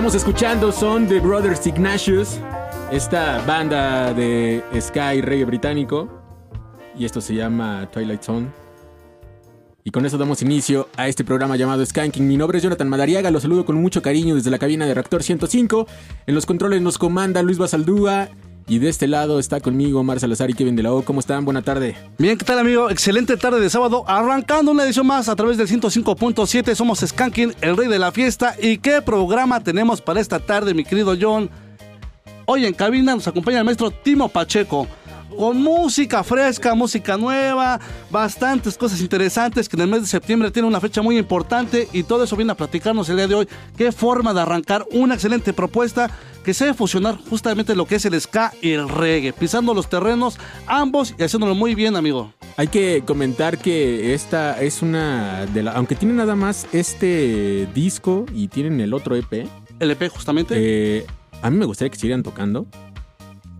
Estamos escuchando son The Brothers Ignatius, esta banda de sky reggae británico. Y esto se llama Twilight Zone. Y con eso damos inicio a este programa llamado Skanking. Mi nombre es Jonathan Madariaga, los saludo con mucho cariño desde la cabina de Reactor 105. En los controles nos comanda Luis Basaldúa y de este lado está conmigo Omar Salazar y Kevin de la O. ¿Cómo están? Buena tarde. Bien, ¿qué tal amigo? Excelente tarde de sábado, arrancando una edición más a través del 105.7. Somos Skanking, el rey de la fiesta. ¿Y qué programa tenemos para esta tarde, mi querido John? Hoy en cabina nos acompaña el maestro Timo Pacheco con música fresca, música nueva, bastantes cosas interesantes que en el mes de septiembre tiene una fecha muy importante y todo eso viene a platicarnos el día de hoy. Qué forma de arrancar una excelente propuesta que se debe fusionar justamente lo que es el ska y el reggae, pisando los terrenos ambos y haciéndolo muy bien, amigo. Hay que comentar que esta es una de la, aunque tiene nada más este disco y tienen el otro EP. El EP justamente. Eh, a mí me gustaría que siguieran tocando.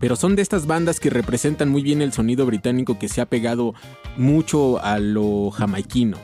Pero son de estas bandas que representan muy bien el sonido británico que se ha pegado mucho a lo jamaiquino.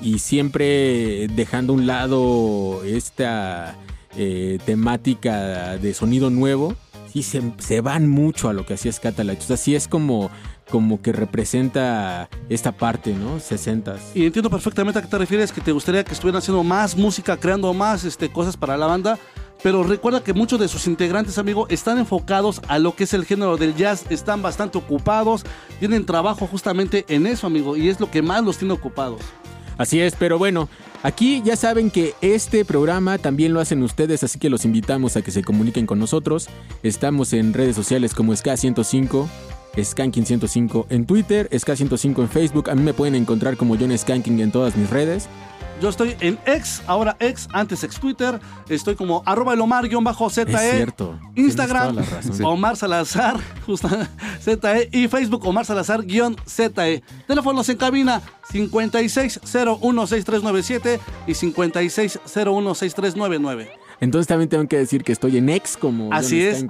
Y siempre dejando a un lado esta eh, temática de sonido nuevo, sí se, van mucho a lo que hacía Scatalites. O es como, como que representa esta parte, ¿no? 60 Y entiendo perfectamente a qué te refieres, que te gustaría que estuvieran haciendo más música, creando más este, cosas para la banda. Pero recuerda que muchos de sus integrantes, amigo, están enfocados a lo que es el género del jazz, están bastante ocupados, tienen trabajo justamente en eso, amigo, y es lo que más los tiene ocupados. Así es, pero bueno, aquí ya saben que este programa también lo hacen ustedes, así que los invitamos a que se comuniquen con nosotros. Estamos en redes sociales como SK105, Skanking105 en Twitter, SK105 en Facebook. A mí me pueden encontrar como John Skanking en todas mis redes. Yo estoy en ex, ahora ex, antes ex Twitter. Estoy como arroba el Omar-ZE. Es cierto. Instagram, Omar Salazar, ZE. Y Facebook, Omar Salazar-ZE. Teléfonos en cabina 56016397 y 56016399. Entonces también tengo que decir que estoy en ex como Así es.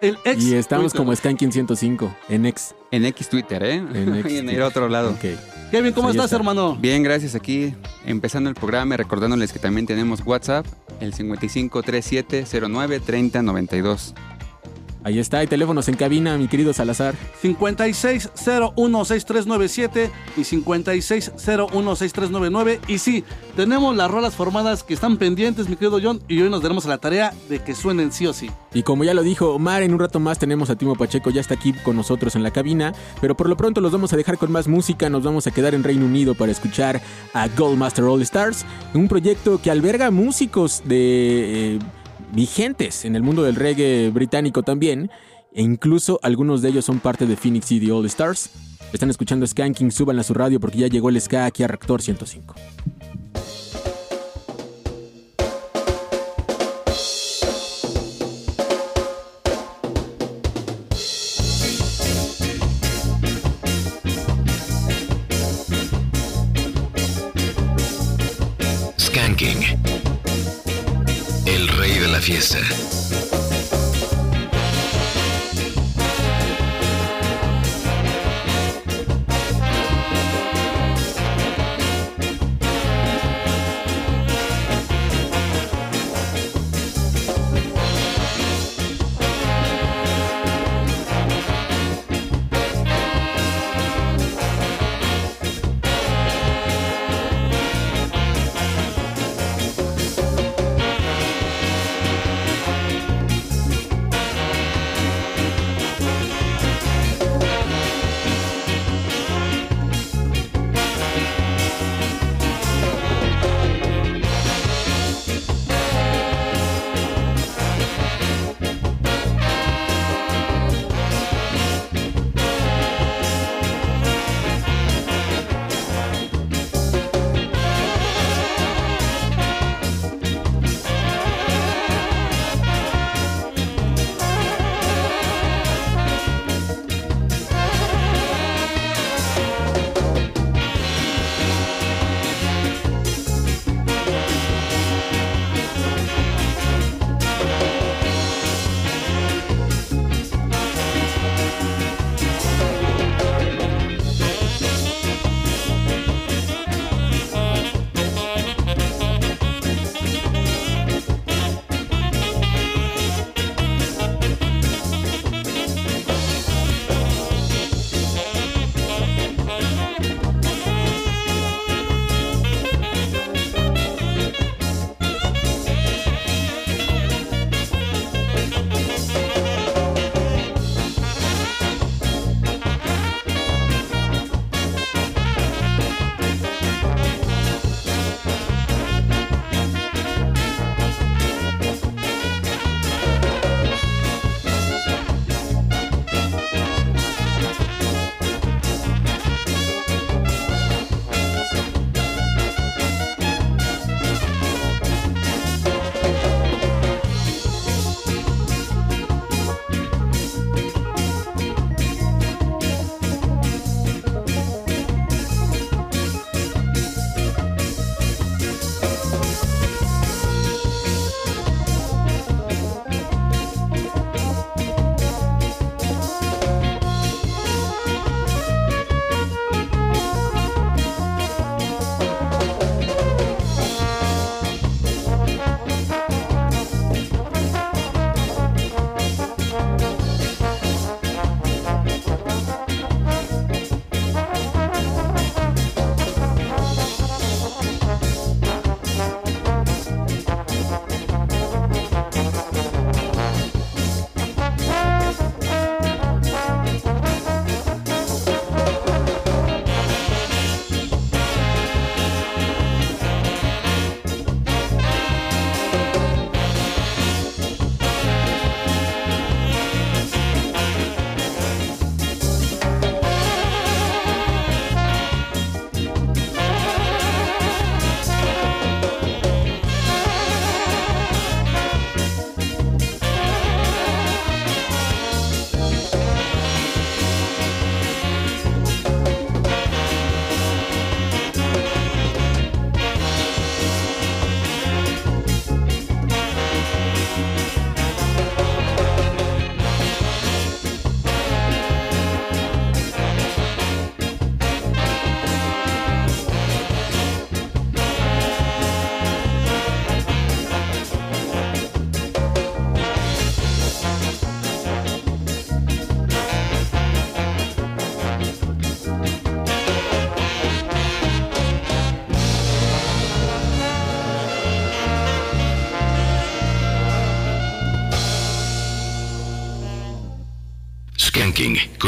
El ex y estamos como Skanking 105 en ex. En X Twitter, ¿eh? En X. en el otro lado. Okay. Kevin, ¿cómo estás, hermano? Bien, gracias. Aquí empezando el programa, recordándoles que también tenemos WhatsApp, el 5537093092. 3092. Ahí está, hay teléfonos en cabina, mi querido Salazar. 56016397 y 56016399. Y sí, tenemos las rolas formadas que están pendientes, mi querido John, y hoy nos daremos a la tarea de que suenen sí o sí. Y como ya lo dijo Omar, en un rato más tenemos a Timo Pacheco, ya está aquí con nosotros en la cabina, pero por lo pronto los vamos a dejar con más música, nos vamos a quedar en Reino Unido para escuchar a Goldmaster All Stars, un proyecto que alberga músicos de... Eh, vigentes en el mundo del reggae británico también, e incluso algunos de ellos son parte de Phoenix City All Stars. Están escuchando Skanking, suban a su radio porque ya llegó el ska aquí a Reactor 105. Fiesta.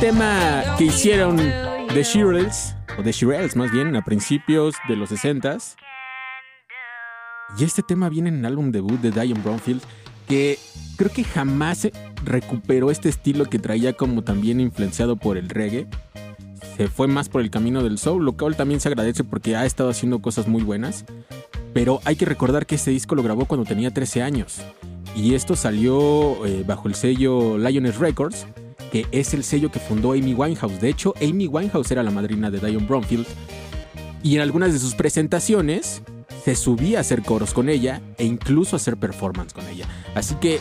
Tema que hicieron The Shirelles, o The Shirelles más bien, a principios de los 60s. Y este tema viene en el álbum debut de Diane Brownfield, que creo que jamás recuperó este estilo que traía como también influenciado por el reggae. Se fue más por el camino del soul, lo cual también se agradece porque ha estado haciendo cosas muy buenas. Pero hay que recordar que este disco lo grabó cuando tenía 13 años. Y esto salió eh, bajo el sello Lioness Records, que es el sello que fundó Amy Winehouse. De hecho, Amy Winehouse era la madrina de Diane Bromfield. Y en algunas de sus presentaciones se subía a hacer coros con ella e incluso a hacer performance con ella. Así que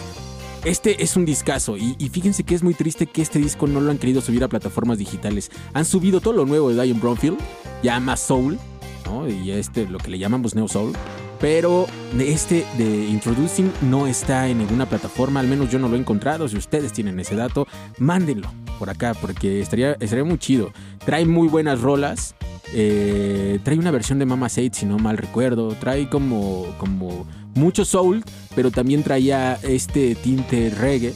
este es un discazo. Y, fíjense que es muy triste que este disco no lo han querido subir a plataformas digitales. Han subido todo lo nuevo de Diane Bromfield, ya más soul. Y este, lo que le llamamos Neo Soul. Pero este de Introducing no está en ninguna plataforma, al menos yo no lo he encontrado. Si ustedes tienen ese dato, mándenlo por acá, porque estaría, estaría muy chido. Trae muy buenas rolas. eh, trae una versión de Mama Said, si no mal recuerdo. Trae como, como mucho soul, pero también traía este tinte reggae.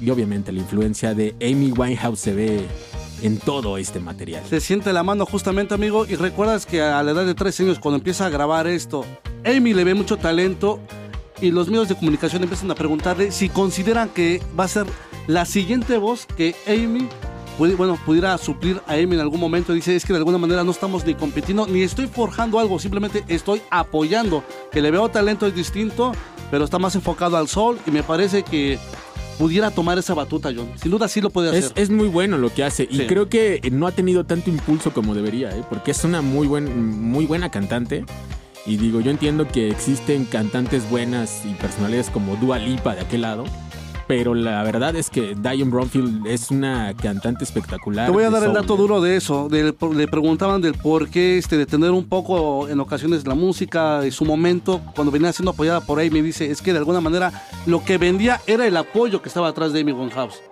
Y obviamente la influencia de Amy Winehouse se ve en todo este material. Se siente la mano justamente, amigo, y recuerdas que a la edad de 13 años, cuando empieza a grabar esto, Amy le ve mucho talento y los medios de comunicación empiezan a preguntarle si consideran que va a ser la siguiente voz que Amy bueno, pudiera suplir a Amy en algún momento. Dice, es que de alguna manera no estamos ni compitiendo, ni estoy forjando algo, simplemente estoy apoyando. Que le veo talento es distinto, pero está más enfocado al sol y me parece que pudiera tomar esa batuta, John. Sin duda sí lo puede hacer. Es, es muy bueno lo que hace y Sí. creo que no ha tenido tanto impulso como debería, ¿eh? porque es una muy, buen, muy buena cantante. Y digo, yo entiendo que existen cantantes buenas y personalidades como Dua Lipa de aquel lado, pero la verdad es que Diane Bromfield es una cantante espectacular. Te voy a dar el dato duro de eso. le preguntaban del por qué este, detener un poco en ocasiones la música y su momento cuando venía siendo apoyada por Amy. Dice, es que de alguna manera lo que vendía era el apoyo que estaba atrás de Amy Winehouse.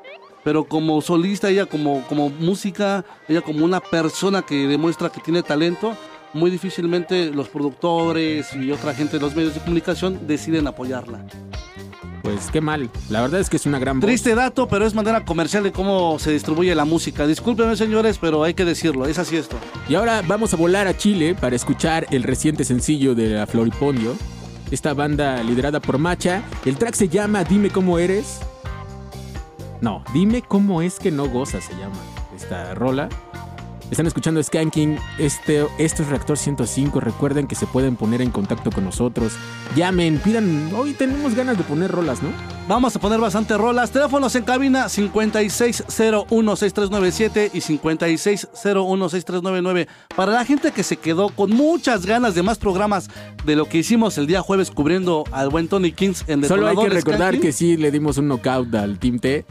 Pero como solista, ella como, como música, ella como una persona que demuestra que tiene talento, muy difícilmente los productores y otra gente de los medios de comunicación deciden apoyarla. Pues qué mal. La verdad es que es una gran voz. Triste dato, pero es manera comercial de cómo se distribuye la música. Discúlpenme, señores, pero hay que decirlo. Es así esto. Y ahora vamos a volar a Chile para escuchar el reciente sencillo de la Floripondio. Esta banda liderada por Macha. El track se llama Dime cómo eres. No, dime cómo es que no gozas, se llama esta rola. Están escuchando Skanking, este, esto es Reactor 105. Recuerden que se pueden poner en contacto con nosotros. Llamen, pidan. Hoy tenemos ganas de poner rolas, ¿no? Vamos a poner bastante rolas. Teléfonos en cabina 56016397 y 56016399. Para la gente que se quedó con muchas ganas de más programas de lo que hicimos el día jueves cubriendo al buen Tony Kings en Solo hay que recordar Skanking. que sí le dimos un knockout al Team T.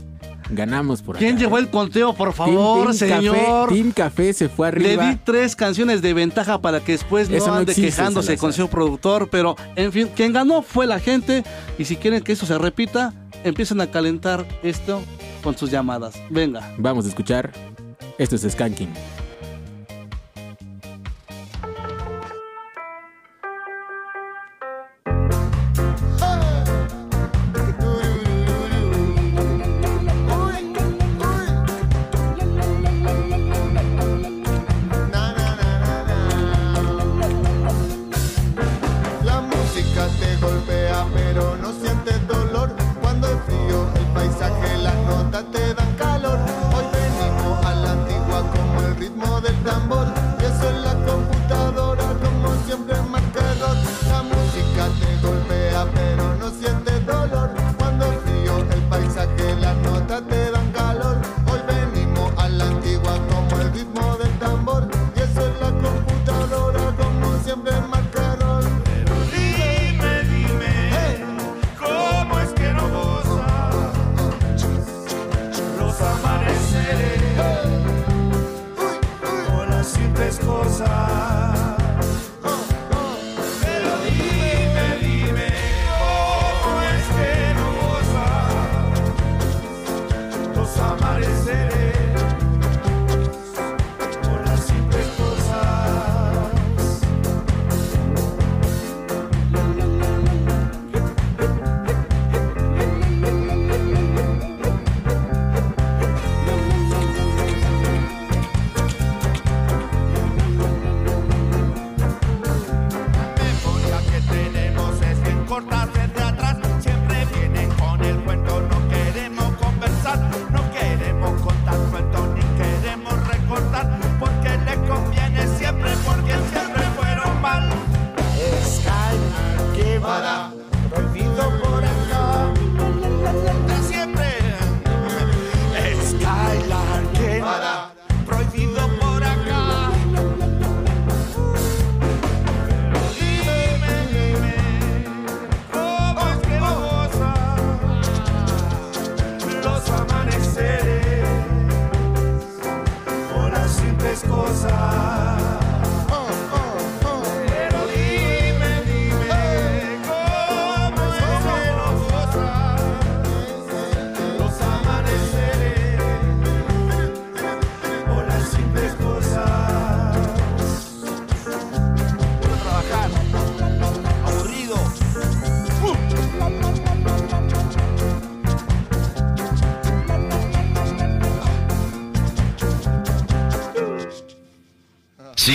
Ganamos por acá. ¿Quién ¿eh? llevó el conteo, por Team- favor, Team señor? Café, Team Café se fue Le arriba. di tres canciones de ventaja para que después no no ande existe, quejándose Salazar. con su productor, pero en fin, quien ganó fue la gente y si quieren que eso se repita, empiecen a calentar esto con sus llamadas. Venga. Vamos a escuchar. Esto es Skanking.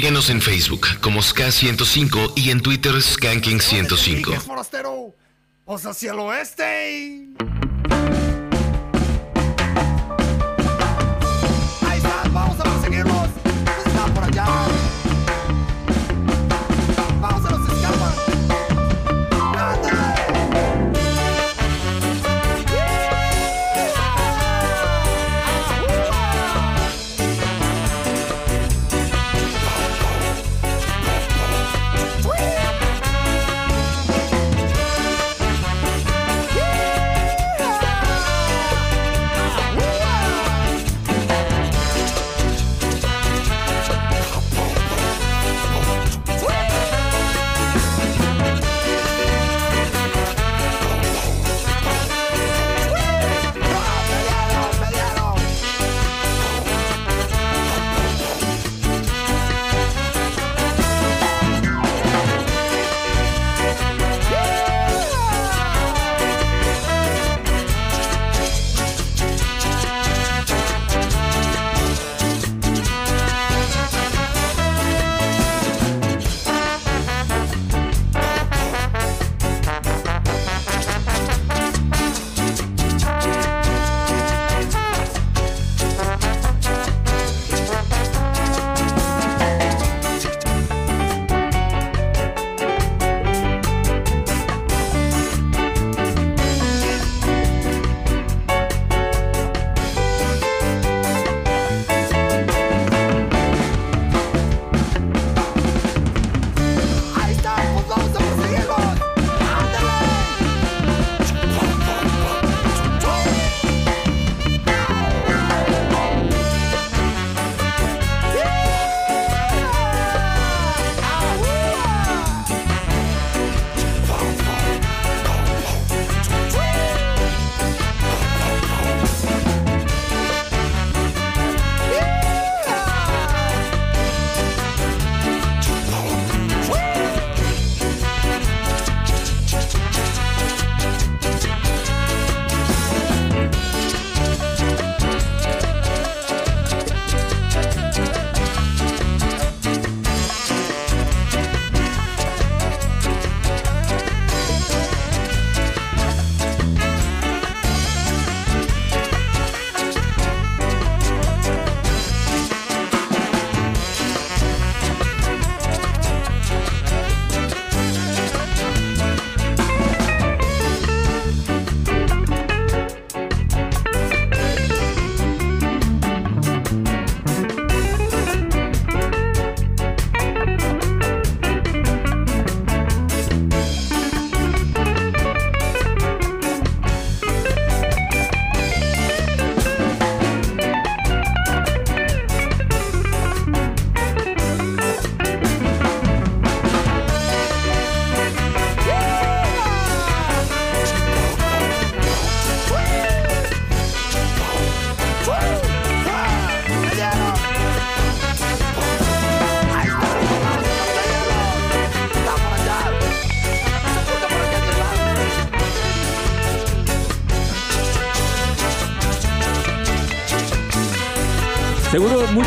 Síguenos en Facebook como SK105 y en Twitter Skanking105. ¿Qué forastero? Pues hacia el oeste.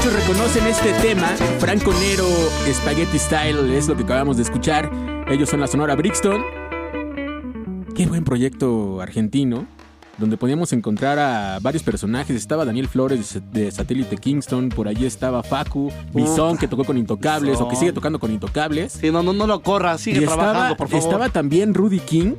Muchos reconocen este tema, Franco Nero, Spaghetti Style, es lo que acabamos de escuchar. Ellos son la Sonora Brixton. Qué buen proyecto argentino, donde podíamos encontrar a varios personajes. Estaba Daniel Flores de Satélite Kingston, por allí estaba Facu, Bison, que tocó con Intocables, o que sigue tocando con Intocables. Sí, no, no, no lo corra, sigue Y trabajando, estaba, por favor. estaba también Rudy King,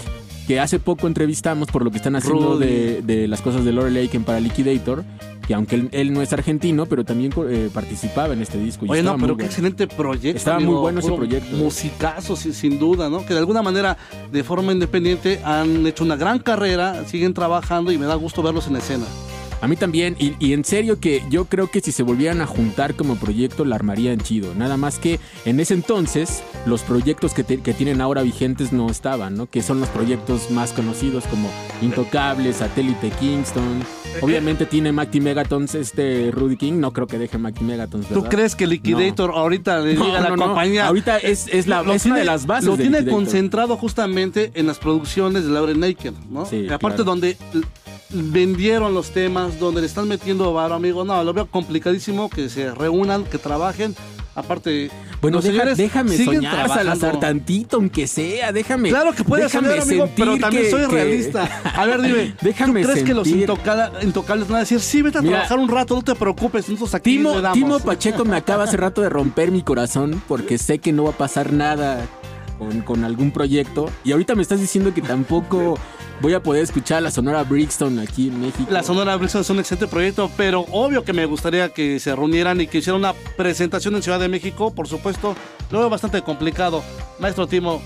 que hace poco entrevistamos por lo que están haciendo de, de las cosas de Lore Lake para Liquidator, que aunque él, él no es argentino, pero también eh, participaba en este disco. y Oye, no, pero muy qué bueno. excelente proyecto. Estaba amigo. muy bueno ese proyecto. Musicazo, sin, sin duda, ¿no? Que de alguna manera, de forma independiente, han hecho una gran carrera, siguen trabajando y me da gusto verlos en escena. A mí también, y, y en serio que yo creo que si se volvieran a juntar como proyecto la armarían chido. Nada más que en ese entonces los proyectos que, te- que tienen ahora vigentes no estaban, ¿no? Que son los proyectos más conocidos como Intocables, Satélite Kingston. Obviamente tiene Macti Megatons este Rudy King, no creo que deje Macti Megatons. ¿Tú ¿verdad? crees que Liquidator ahorita le No, diga a la no, compañía? Ahorita es, es, la, es tiene- una de las bases Lo de tiene Liquidator. concentrado justamente en las producciones de Lauren Naked, ¿no? Sí, Y aparte claro. donde vendieron los temas, donde le están metiendo varo, amigo. No, lo veo complicadísimo que se reúnan, que trabajen. Aparte, Bueno, deja- déjame soñar. Salazar, tantito, aunque sea, déjame. Claro que puedes soñar, amigo, pero también que- soy que- realista. A ver, dime, Déjame ¿tú crees que los intocala- intocables van a decir, sí, vete a Mira, trabajar un rato, no te preocupes, nosotros aquí Timo, le damos"? Timo Pacheco me acaba hace rato de romper mi corazón porque sé que no va a pasar nada con, algún proyecto. Y ahorita me estás diciendo que tampoco voy a poder escuchar la Sonora Brixton aquí en México. La Sonora Brixton es un excelente proyecto, pero obvio que me gustaría que se reunieran y que hicieran una presentación en Ciudad de México, por supuesto. Lo veo bastante complicado. Maestro Timo,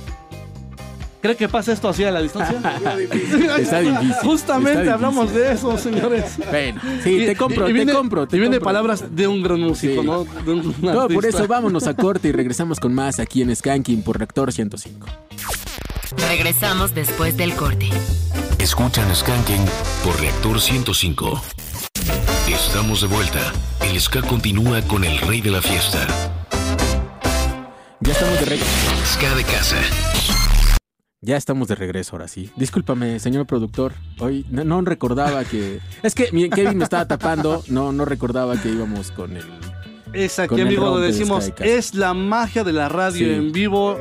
¿cree que pasa esto así a la distancia? Está difícil, Justamente está hablamos de eso, señores. Bueno, sí, te compro, y viene, te compro. Te y viene compro. palabras de un gran músico, Sí. ¿no? De un No, por eso vámonos a corte y regresamos con más aquí en Skanking por Reactor 105. Regresamos después del corte. Escuchan Skanking por Reactor 105. Estamos de vuelta. El ska continúa con el rey de la fiesta. Ya estamos de regreso. Ska de casa. Ya estamos de regreso ahora sí. Discúlpame, señor productor. Hoy no, no recordaba que. Es que mi Kevin me estaba tapando. No, no recordaba que íbamos con el. Es aquí, amigo, de decimos, Sky es la magia de la radio Sí. en vivo,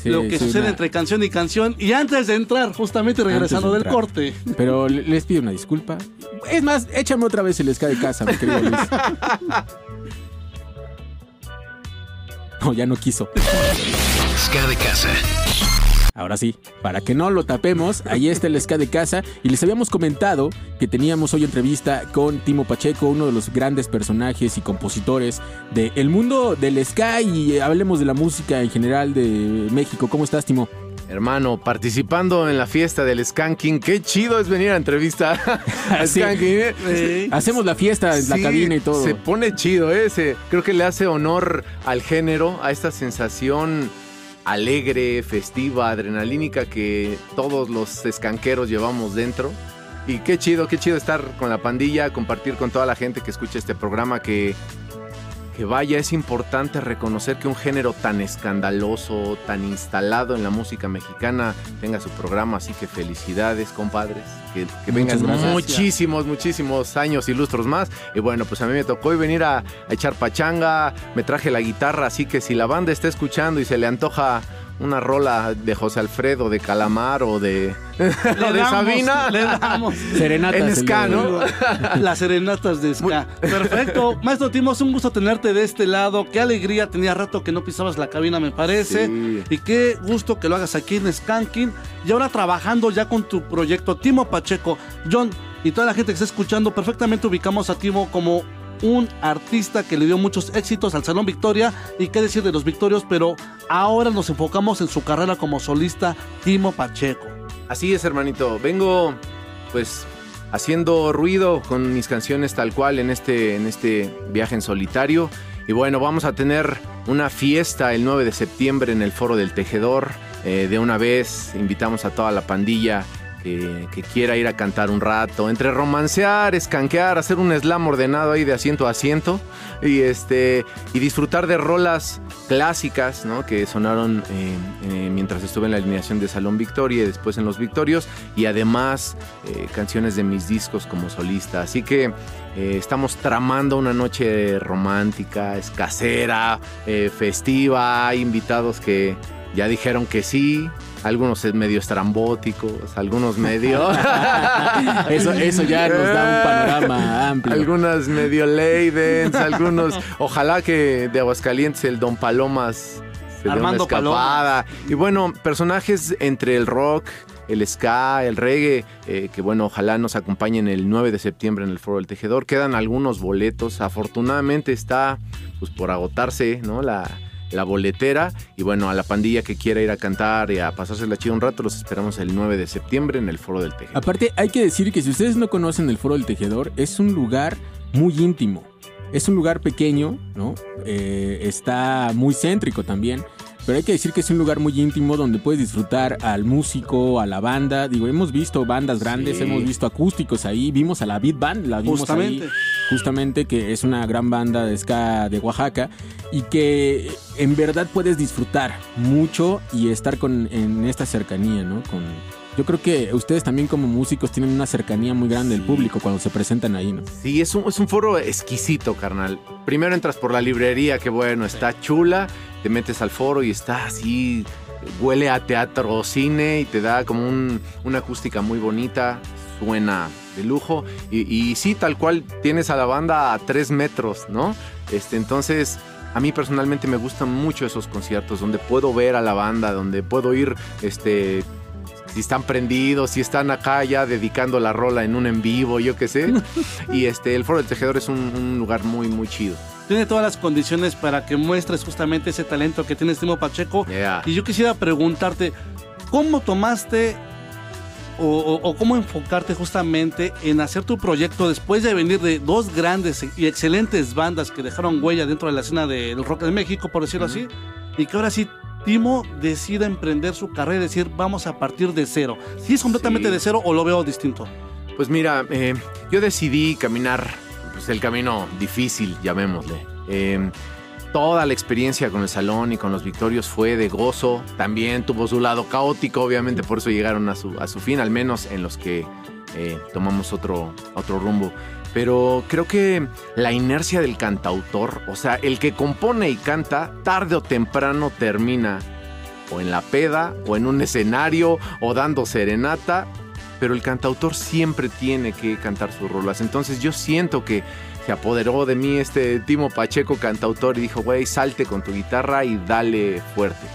Sí, lo que sí, sucede una- entre canción y canción. Y antes de entrar, justamente regresando del corte. Pero le- les pido una disculpa. Es más, échame otra vez el ska de casa, mi querido Luis. No, ya no quiso. Ska de casa. Ahora sí, para que no lo tapemos, ahí está el ska de casa y les habíamos comentado que teníamos hoy entrevista con Timo Pacheco, uno de los grandes personajes y compositores del mundo del ska y eh, hablemos de la música en general de México. ¿Cómo estás, Timo? Hermano, participando en la fiesta del Skanking. Qué chido es venir a entrevista a Sí. Skanking. ¿eh? Hacemos la fiesta en la Sí, cabina y todo. Se pone chido, ¿eh? Se- creo que le hace honor al género, a esta sensación alegre, festiva, adrenalínica que todos los escanqueros llevamos dentro. Y qué chido, qué chido estar con la pandilla, compartir con toda la gente que escucha este programa que, que vaya, es importante reconocer que un género tan escandaloso, tan instalado en la música mexicana tenga su programa, así que felicidades, compadres, que, que vengan gracias. muchísimos, muchísimos años y lustros más. Y bueno, pues a mí me tocó hoy venir a, a echar pachanga, me traje la guitarra, así que si la banda está escuchando y se le antoja una rola de José Alfredo, de Calamar o de, o de damos, Sabina, Le damos. Serenatas. en ska. ¿no? Las serenatas de Ska. Perfecto. Maestro Timo, es un gusto tenerte de este lado. Qué alegría. Tenía rato que no pisabas la cabina, me parece. Sí. Y qué gusto que lo hagas aquí en Skanking. Y ahora trabajando ya con tu proyecto Timo Pacheco. John y toda la gente que está escuchando, perfectamente ubicamos a Timo como un artista que le dio muchos éxitos al Salón Victoria y qué decir de los Victorios, pero ahora nos enfocamos en su carrera como solista Timo Pacheco. Así es, hermanito. Vengo, pues, haciendo ruido con mis canciones tal cual en este, en este viaje en solitario. Y bueno, vamos a tener una fiesta el 9 de septiembre en el Foro del Tejedor. Eh, de una vez invitamos a toda la pandilla que, quiera ir a cantar un rato, entre romancear, escanquear, hacer un slam ordenado ahí de asiento a asiento y este y disfrutar de rolas clásicas, ¿no? Que sonaron eh, eh, mientras estuve en la alineación de Salón Victoria y después en Los Victorios y además eh, canciones de mis discos como solista. Así que estamos tramando una noche romántica, escasera, festiva, hay invitados que ya dijeron que sí, algunos medio estrambóticos, algunos medio... Eso, eso ya nos da un panorama amplio. Algunas medio Leidens, algunos. Ojalá que de Aguascalientes el Don Palomas se dé Armando una escapada. Y bueno, personajes entre el rock, el ska, el reggae, eh, que bueno, ojalá nos acompañen el 9 de septiembre en el Foro del Tejedor. Quedan algunos boletos. Afortunadamente está pues por agotarse, ¿no? La, la boletera. Y bueno, a la pandilla que quiera ir a cantar y a pasársela chido un rato, los esperamos el 9 de septiembre en el Foro del Tejedor. Aparte, hay que decir que si ustedes no conocen el Foro del Tejedor, es un lugar muy íntimo. Es un lugar pequeño, ¿no? Eh, está muy céntrico también. Pero hay que decir que es un lugar muy íntimo donde puedes disfrutar al músico, a la banda. Digo, hemos visto bandas grandes, Sí. hemos visto acústicos ahí. Vimos a la Beat Band, la vimos Justamente. ahí. Justamente, que es una gran banda de ska de Oaxaca. Y que en verdad puedes disfrutar mucho y estar con, en esta cercanía, ¿no? Con, yo creo que ustedes también como músicos tienen una cercanía muy grande del público cuando se presentan ahí, ¿no? Sí, es un, es un foro exquisito, carnal. Primero entras por la librería, que bueno, está chula. Te metes al foro y está así, huele a teatro o cine y te da como un- una acústica muy bonita. Suena de lujo. Y, y sí, tal cual, tienes a la banda a tres metros, ¿no? Este, entonces, a mí personalmente me gustan mucho esos conciertos donde puedo ver a la banda, donde puedo ir, este, si están prendidos, si están acá ya dedicando la rola en un en vivo, yo qué sé. y este, el Foro del Tejedor es un, un lugar muy, muy chido. Tiene todas las condiciones para que muestres justamente ese talento que tiene Timo Pacheco. Yeah. Y yo quisiera preguntarte, ¿cómo tomaste o, o- o cómo enfocarte justamente en hacer tu proyecto después de venir de dos grandes y excelentes bandas que dejaron huella dentro de la escena del rock de México, por decirlo así? Y que ahora sí, Timo decida emprender su carrera y decir, vamos a partir de cero. ¿Si es completamente Sí. de cero o lo veo distinto? Pues mira, eh, yo decidí caminar pues, el camino difícil, llamémosle. Eh, toda la experiencia con el salón y con los victorios fue de gozo. También tuvo su lado caótico, obviamente por eso llegaron a su, a su fin, al menos en los que eh, tomamos otro, otro rumbo. Pero creo que la inercia del cantautor, o sea, el que compone y canta, tarde o temprano termina o en la peda, o en un escenario, o dando serenata, pero el cantautor siempre tiene que cantar sus rolas. Entonces yo siento que se apoderó de mí este Timo Pacheco cantautor y dijo, güey, salte con tu guitarra y dale fuerte.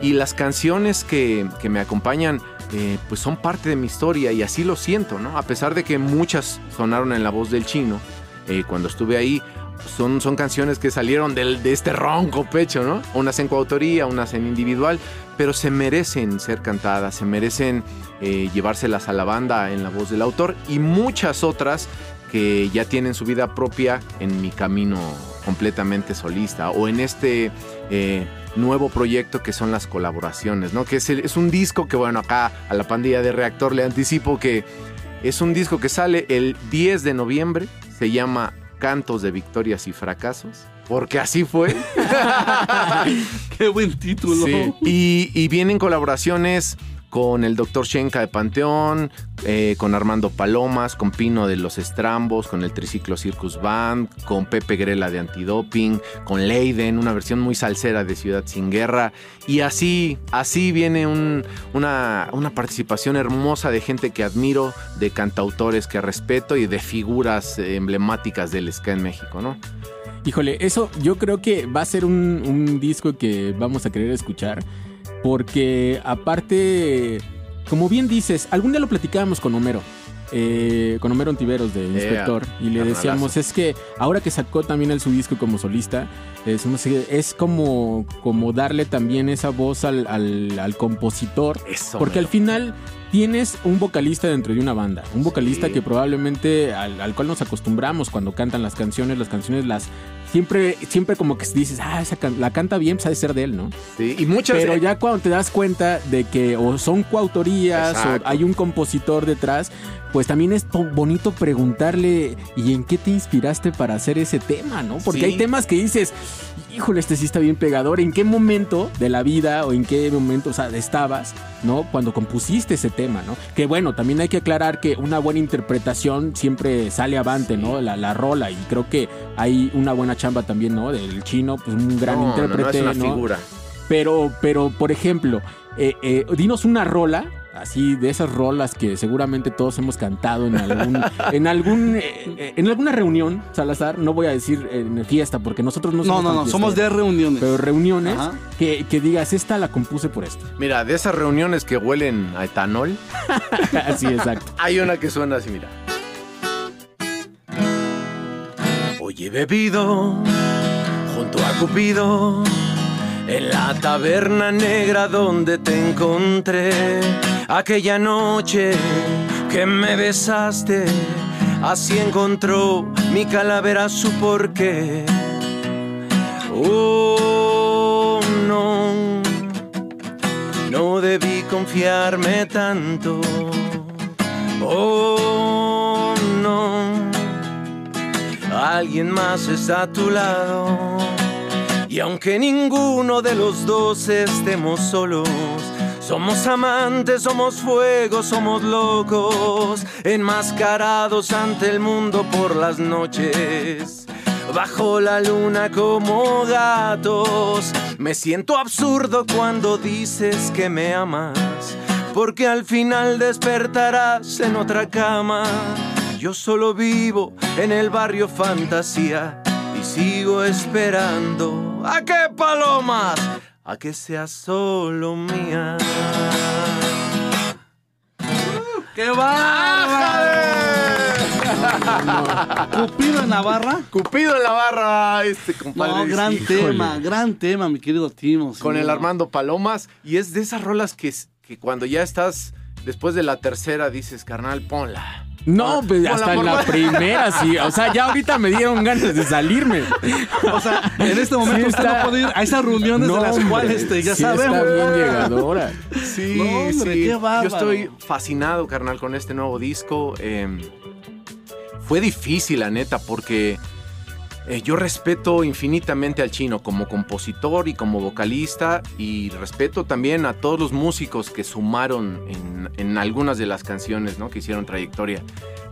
Y las canciones que, que me acompañan, eh, pues son parte de mi historia y así lo siento, ¿no? A pesar de que muchas sonaron en la voz del chino, eh, cuando estuve ahí, son, son canciones que salieron del- de este ronco pecho, ¿no? Unas en coautoría, unas en individual, pero se merecen ser cantadas, se merecen eh, llevárselas a la banda en la voz del autor y muchas otras que ya tienen su vida propia en mi camino completamente solista o en este eh, nuevo proyecto que son las colaboraciones, ¿no? Que es, es un disco que, bueno, acá a la pandilla de Reactor le anticipo que es un disco que sale el 10 de noviembre, se llama Cantos de Victorias y Fracasos, porque así fue. Qué buen título. Sí. Y, y vienen colaboraciones con el Dr. Shenka de Panteón, eh, con Armando Palomas, con Pino de los Estrambos, con el Triciclo Circus Band, con Pepe Grela de Antidoping, con Leiden, una versión muy salsera de Ciudad Sin Guerra. Y así, así viene un- una, una participación hermosa de gente que admiro, de cantautores que respeto y de figuras emblemáticas del ska en México, ¿no? Híjole, eso yo creo que va a ser un disco que vamos a querer escuchar. Porque aparte, como bien dices, algún día lo platicábamos con Homero. eh, con Homero Ontiveros de Inspector. y le decíamos, es que ahora que sacó también él su disco como solista, es como, como darle también esa voz al, al- al compositor. Eso. Porque al final tienes un vocalista dentro de una banda. Un vocalista Sí. que probablemente al, al cual nos acostumbramos cuando cantan las canciones, las canciones las siempre, siempre como que dices, ah, esa can- la canta bien, pues ha de ser de él, ¿no? Sí, y muchas Pero ya cuando te das cuenta de que o son coautorías Exacto. o hay un compositor detrás, pues también es bonito preguntarle y en qué te inspiraste para hacer ese tema, ¿no? Porque Sí. hay temas que dices, híjole, este sí está bien pegador. ¿En qué momento de la vida o en qué momento o sea, estabas, ¿no? Cuando compusiste ese tema, ¿no? Que bueno, también hay que aclarar que una buena interpretación siempre sale avante, ¿no? La, la rola y creo que hay una buena chamba también, ¿no? Del chino, pues un gran no, no, no, intérprete, es una ¿no? figura. Pero, pero, por ejemplo, eh, eh, dinos una rola, así de esas rolas que seguramente todos hemos cantado en algún, en algún, eh, eh, en alguna reunión, Salazar. No voy a decir en fiesta, porque nosotros no No, somos no, tan no, somos de reuniones. pero reuniones Ajá. que, que digas esta la compuse por esto. Mira, de esas reuniones que huelen a etanol, así exacto. hay una que suena así, mira. Hoy he bebido junto a Cupido en la taberna negra donde te encontré aquella noche que me besaste. Así encontró mi calavera su porqué. Oh, no, no debí confiarme tanto. Oh, no, alguien más está a tu lado. Y aunque ninguno de los dos estemos solos, somos amantes, somos fuego, somos locos, enmascarados ante el mundo por las noches. Bajo la luna como gatos, me siento absurdo cuando dices que me amas, porque al final despertarás en otra cama. Yo solo vivo en el barrio fantasía sigo esperando a que palomas, a que seas solo mía. ¡Qué bárbaro! Cupido en Navarra. Cupido en la barra, este compadre. No, gran Híjole. tema, gran tema, mi querido Timo. Con el. Armando Palomas. Y es de esas rolas que, que cuando ya estás después de la tercera dices, carnal, ponla. No, pues hasta en por la primera, sí. O sea, ya ahorita me dieron ganas de salirme. O sea, en este momento Sí usted está- no puede ir a esas reuniones de las hombre, cuales este, ya sí sabemos. Está bien llegadora. Sí, No, hombre, sí. qué bárbaro. Yo estoy fascinado, carnal, con este nuevo disco. Eh, fue difícil, la neta, porque eh, yo respeto infinitamente al chino como compositor y como vocalista y respeto también a todos los músicos que sumaron en, algunas de las canciones, ¿no? Que hicieron trayectoria.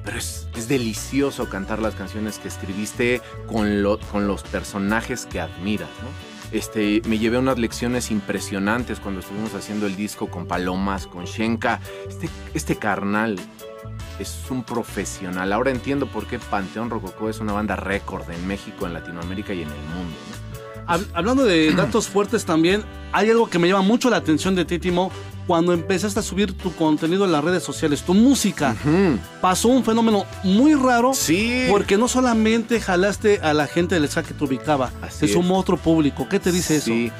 Pero es, delicioso cantar las canciones que escribiste con, lo- con los personajes que admiras. Este, me llevé unas lecciones impresionantes cuando estuvimos haciendo el disco con Palomas, con Shenka. Este, este carnal es un profesional. Ahora entiendo por qué Panteón Rococó es una banda récord en México, en Latinoamérica y en el mundo. Hablando de datos fuertes también, hay algo que me llama mucho la atención de ti, Timo. Cuando empezaste a subir tu contenido en las redes sociales, tu música, pasó un fenómeno muy raro. Sí. Porque no solamente jalaste a la gente del ska que te ubicaba, Así se es. sumó otro público. ¿Qué te dice Sí. eso?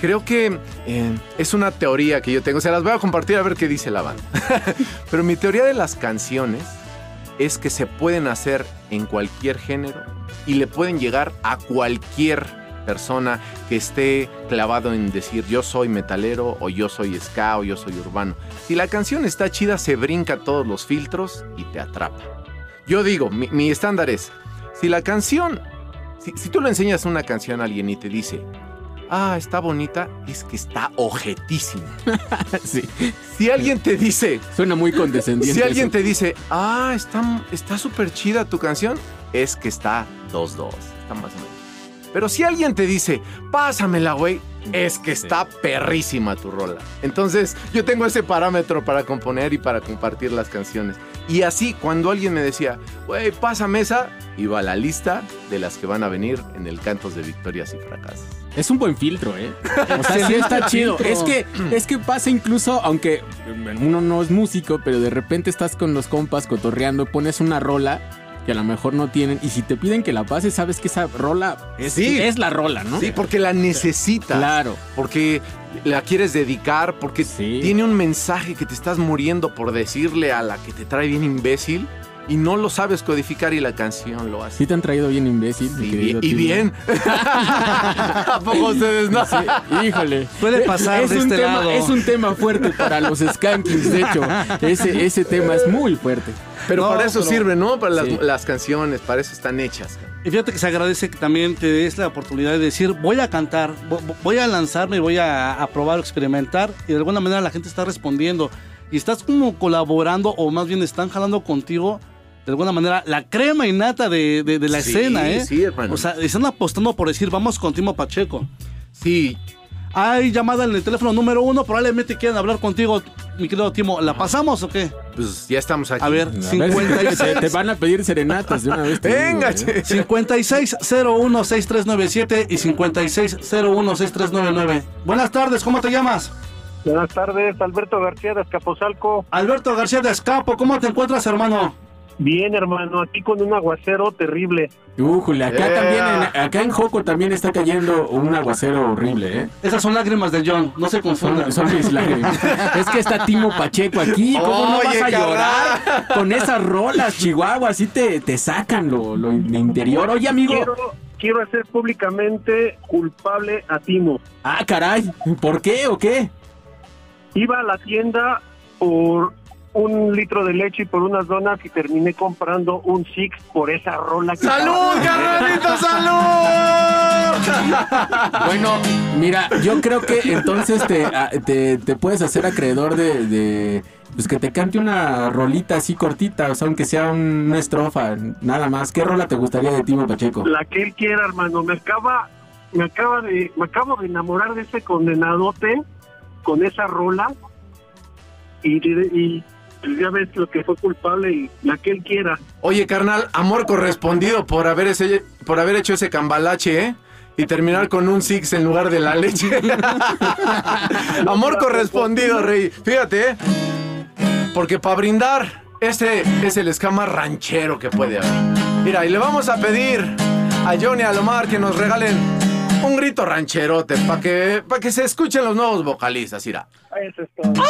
Creo que eh, es una teoría que yo tengo. Se las voy a compartir a ver qué dice la banda. Pero mi teoría de las canciones es que se pueden hacer en cualquier género y le pueden llegar a cualquier persona que esté clavado en decir yo soy metalero o yo soy ska o yo soy urbano. Si la canción está chida, se brinca todos los filtros y te atrapa. Yo digo, mi, estándar es, si la canción, si, si tú le enseñas una canción a alguien y te dice, ah, está bonita, es que está ojetísima. Sí. Si alguien te dice, Suena muy condescendiente. si alguien eso. te dice, ah, está está súper chida tu canción, es que está 2-2, está más o menos. Pero si alguien te dice, pásamela, güey, es que está perrísima tu rola. Entonces, yo tengo ese parámetro para componer y para compartir las canciones. Y así, cuando alguien me decía, güey, pásame esa, iba a la lista de las que van a venir en el Cantos de Victorias y Fracasos. Es un buen filtro, ¿eh? O sea, sí está chido. filtro. Es que, es que pasa incluso, aunque uno no es músico, pero de repente estás con los compas cotorreando, pones una rola que a lo mejor no tienen, y si te piden que la pases, sabes que esa rola es, Sí. es la rola, ¿no? Sí, porque la necesitas. Claro. Porque la quieres dedicar, porque Sí. tiene un mensaje que te estás muriendo por decirle a la que te trae bien imbécil. Y no lo sabes codificar y la canción lo hace. Sí te han traído bien imbécil. Y, bien- y Timo. bien. ¿A poco ustedes no? Sí, híjole. Puede pasar es de un este tema, lado. Es un tema fuerte para los Skankings, de hecho. Ese, ese tema es muy fuerte. Pero No, para eso pero- sirve, ¿no? Para las, Sí. las canciones, para eso están hechas. Y fíjate que se agradece que también te des la oportunidad de decir, voy a cantar, vo- voy a lanzarme, voy a, a probar, experimentar, y de alguna manera la gente está respondiendo. Y estás como colaborando, o más bien están jalando contigo, de alguna manera, la crema innata de, de- de la Sí, escena, ¿eh? sí, hermano. O sea, están apostando por decir, vamos con Timo Pacheco. Sí, Hay llamada en el teléfono número uno, probablemente quieran hablar contigo, mi querido Timo. ¿La pasamos o qué? pues ya estamos aquí. A ver, A ver, 56. te, te van a pedir serenatas de una vez. digo, Venga, ¿eh? che. 56016397 y 56016399. Buenas tardes, ¿cómo te llamas? Buenas tardes, Alberto García de Escapozalco. Alberto García de Escapo, ¿cómo te encuentras, hermano? Bien, hermano, aquí con un aguacero terrible. Újule, acá Yeah. también, en, acá en Joco también está cayendo un aguacero horrible, ¿eh? Esas son lágrimas de John, no se confundan. Son, son mis lágrimas. Es que está Timo Pacheco aquí. ¿Cómo no vas a llorar con esas rolas, Chihuahua? Así te, te sacan lo, lo interior. Oye, amigo. Quiero, quiero hacer públicamente culpable a Timo. Ah, caray. ¿Por qué o qué? Iba a la tienda por un litro de leche y por unas donas y terminé comprando un Six por esa rola. que ¡Salud, carnalito, salud! Bueno, mira, yo creo que entonces te, te, te puedes hacer acreedor de, de, Pues que te cante una rolita así cortita, o sea, aunque sea un- una estrofa, nada más. ¿Qué rola te gustaría de Timo Pacheco? La que él quiera, hermano. Me acaba, me acaba de, me acabo de enamorar de ese condenadote con esa rola y, y pues ya ves lo que fue culpable y la que él quiera. Oye, carnal, amor correspondido por haber, ese, por haber hecho ese cambalache, ¿eh? Y terminar con un six en lugar de la leche. amor correspondido, rey. Fíjate, ¿eh? Porque para brindar, este es el escama ranchero que puede haber. Mira, y le vamos a pedir a Johnny y a Lomar que nos regalen un grito rancherote para que, pa' que se escuchen los nuevos vocalistas, mira. Eso es todo.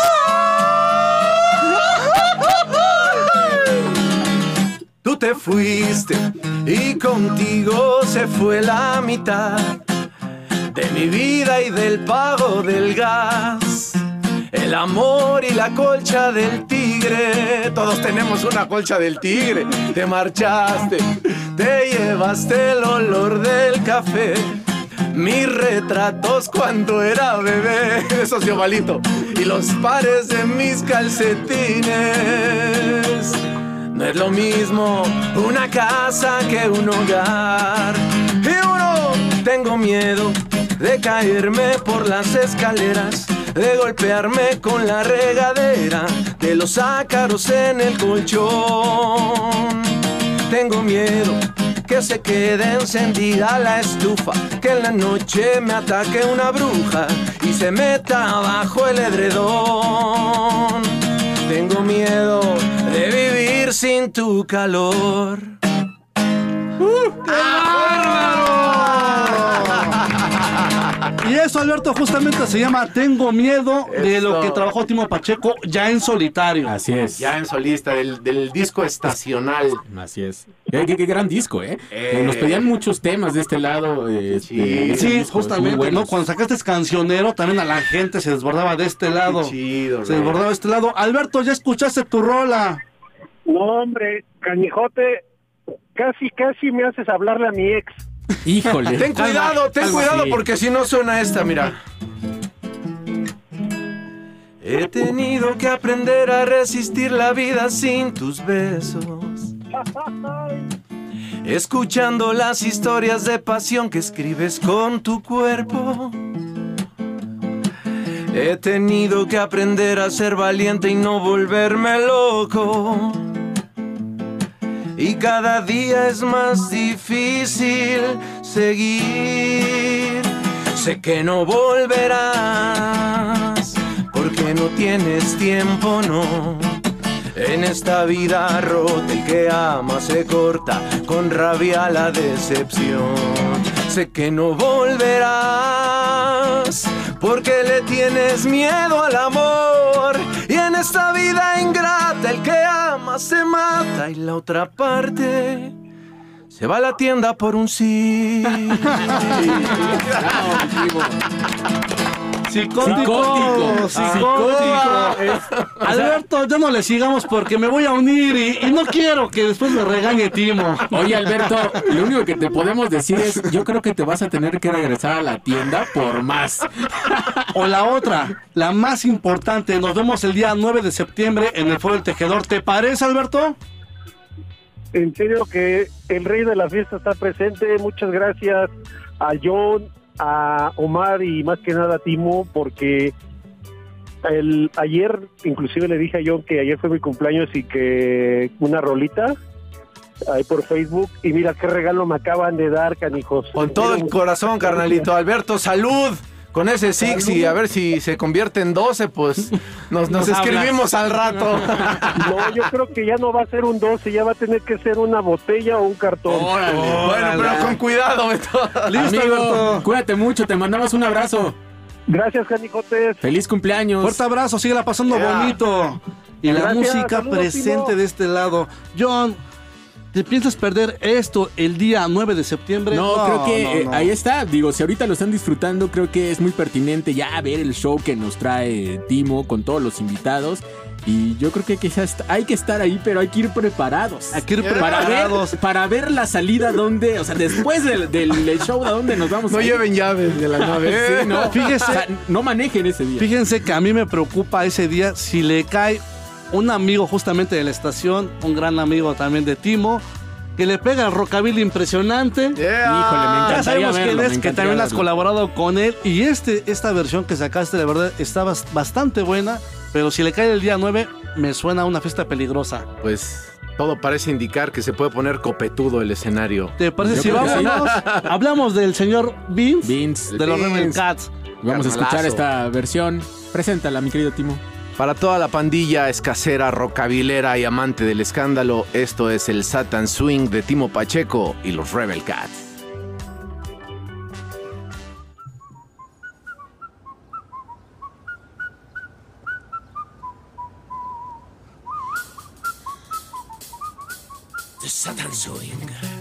Tú te fuiste y contigo se fue la mitad de mi vida y del pago del gas. El amor y la colcha del tigre. Todos tenemos una colcha del tigre. Te marchaste, te llevaste el olor del café. Mis retratos cuando era bebé. Esos de ovalito. Y los pares de mis calcetines. No es lo mismo una casa que un hogar. Y uno, tengo miedo de caerme por las escaleras, de golpearme con la regadera, de los ácaros en el colchón. Tengo miedo que se quede encendida la estufa, que en la noche me ataque una bruja y se meta bajo el edredón. Tengo miedo de vivir sin tu calor. Y eso, Alberto, justamente se llama Tengo miedo de lo que trabajó Timo Pacheco ya en solitario. Así es. Ya en solista del, del disco estacional. Así es. Qué, qué- qué gran disco, ¿eh? Eh. Nos pedían muchos temas de este lado. eh, Sí. Sí, justamente. ¿no? Cuando sacaste cancionero, también a la gente se desbordaba de este lado. Qué chido, Se desbordaba de este lado. Alberto, ya escuchaste tu rola. No, hombre, canijote, casi, casi me haces hablarle a mi ex. Híjole. Ten cuidado, ten cuidado porque si no suena esta, mira. He tenido que aprender a resistir la vida sin tus besos. Escuchando las historias de pasión que escribes con tu cuerpo. He tenido que aprender a ser valiente y no volverme loco. Y cada día es más difícil seguir. Sé que no volverás porque no tienes tiempo, no. En esta vida rota el que ama se corta con rabia la decepción. Sé que no volverás porque le tienes miedo al amor esta vida ingrata, el que ama se mata y la otra parte se va a la tienda por un sí. Psicótico, psicótico. Alberto, ya no le sigamos porque me voy a unir y, y no quiero que después me regañe Timo. Oye, Alberto, lo único que te podemos decir es, yo creo que te vas a tener que regresar a la tienda por más. O la otra, la más importante, nos vemos el día 9 de septiembre en el Foro del Tejedor. ¿Te parece, Alberto? En serio que el rey de la fiesta está presente. Muchas gracias a John, a Omar y más que nada a Timo porque el ayer inclusive le dije a John que ayer fue mi cumpleaños y que una rolita ahí por Facebook y mira qué regalo me acaban de dar, canijos. Con todo el corazón, carnalito. Alberto, salud. Con ese six y a ver si se convierte en 12, pues nos, escribimos al rato. No, yo creo que ya no va a ser un 12, ya va a tener que ser una botella o un cartón. bueno, pero con cuidado, Beto. Amigo, cuídate mucho, te mandamos un abrazo. Gracias, canijotes. Feliz cumpleaños. Fuerte abrazo, síguela pasando Yeah. bonito. Y la música saludos, presente Timo. de este lado. John, ¿te piensas perder esto el día 9 de septiembre? No, creo que no, eh, no. ahí está. Digo, si ahorita lo están disfrutando, creo que es muy pertinente ya ver el show que nos trae Timo con todos los invitados. Y yo creo que quizás hay que estar ahí, pero hay que ir preparados. Hay que ir para preparados. ver, para ver la salida donde, o sea, después del, show a dónde nos vamos. No a ir. lleven llaves de la nave. Sí, no, Fíjese. o sea, no manejen ese día. Fíjense que a mí me preocupa ese día si le cae un amigo justamente de la estación, un gran amigo también de Timo, que le pega el rockabilly impresionante. Yeah. Híjole, me Ya encantaría sabemos verlo, quién es, que también has colaborado con él. Y este, esta versión que sacaste, de verdad, está bas- bastante buena. Pero si le cae el día 9, me suena a una fiesta peligrosa. Pues todo parece indicar que se puede poner copetudo el escenario. ¿Te parece Yo si vámonos? Hablamos del señor Vince, Vince, de los. Rebel Cats. vamos a escuchar esta versión. Preséntala, mi querido Timo. Para toda la pandilla escasera, rocabilera y amante del escándalo, esto es el Satan Swing de Timo Pacheco y los Rebel Cats. The Satan Swing.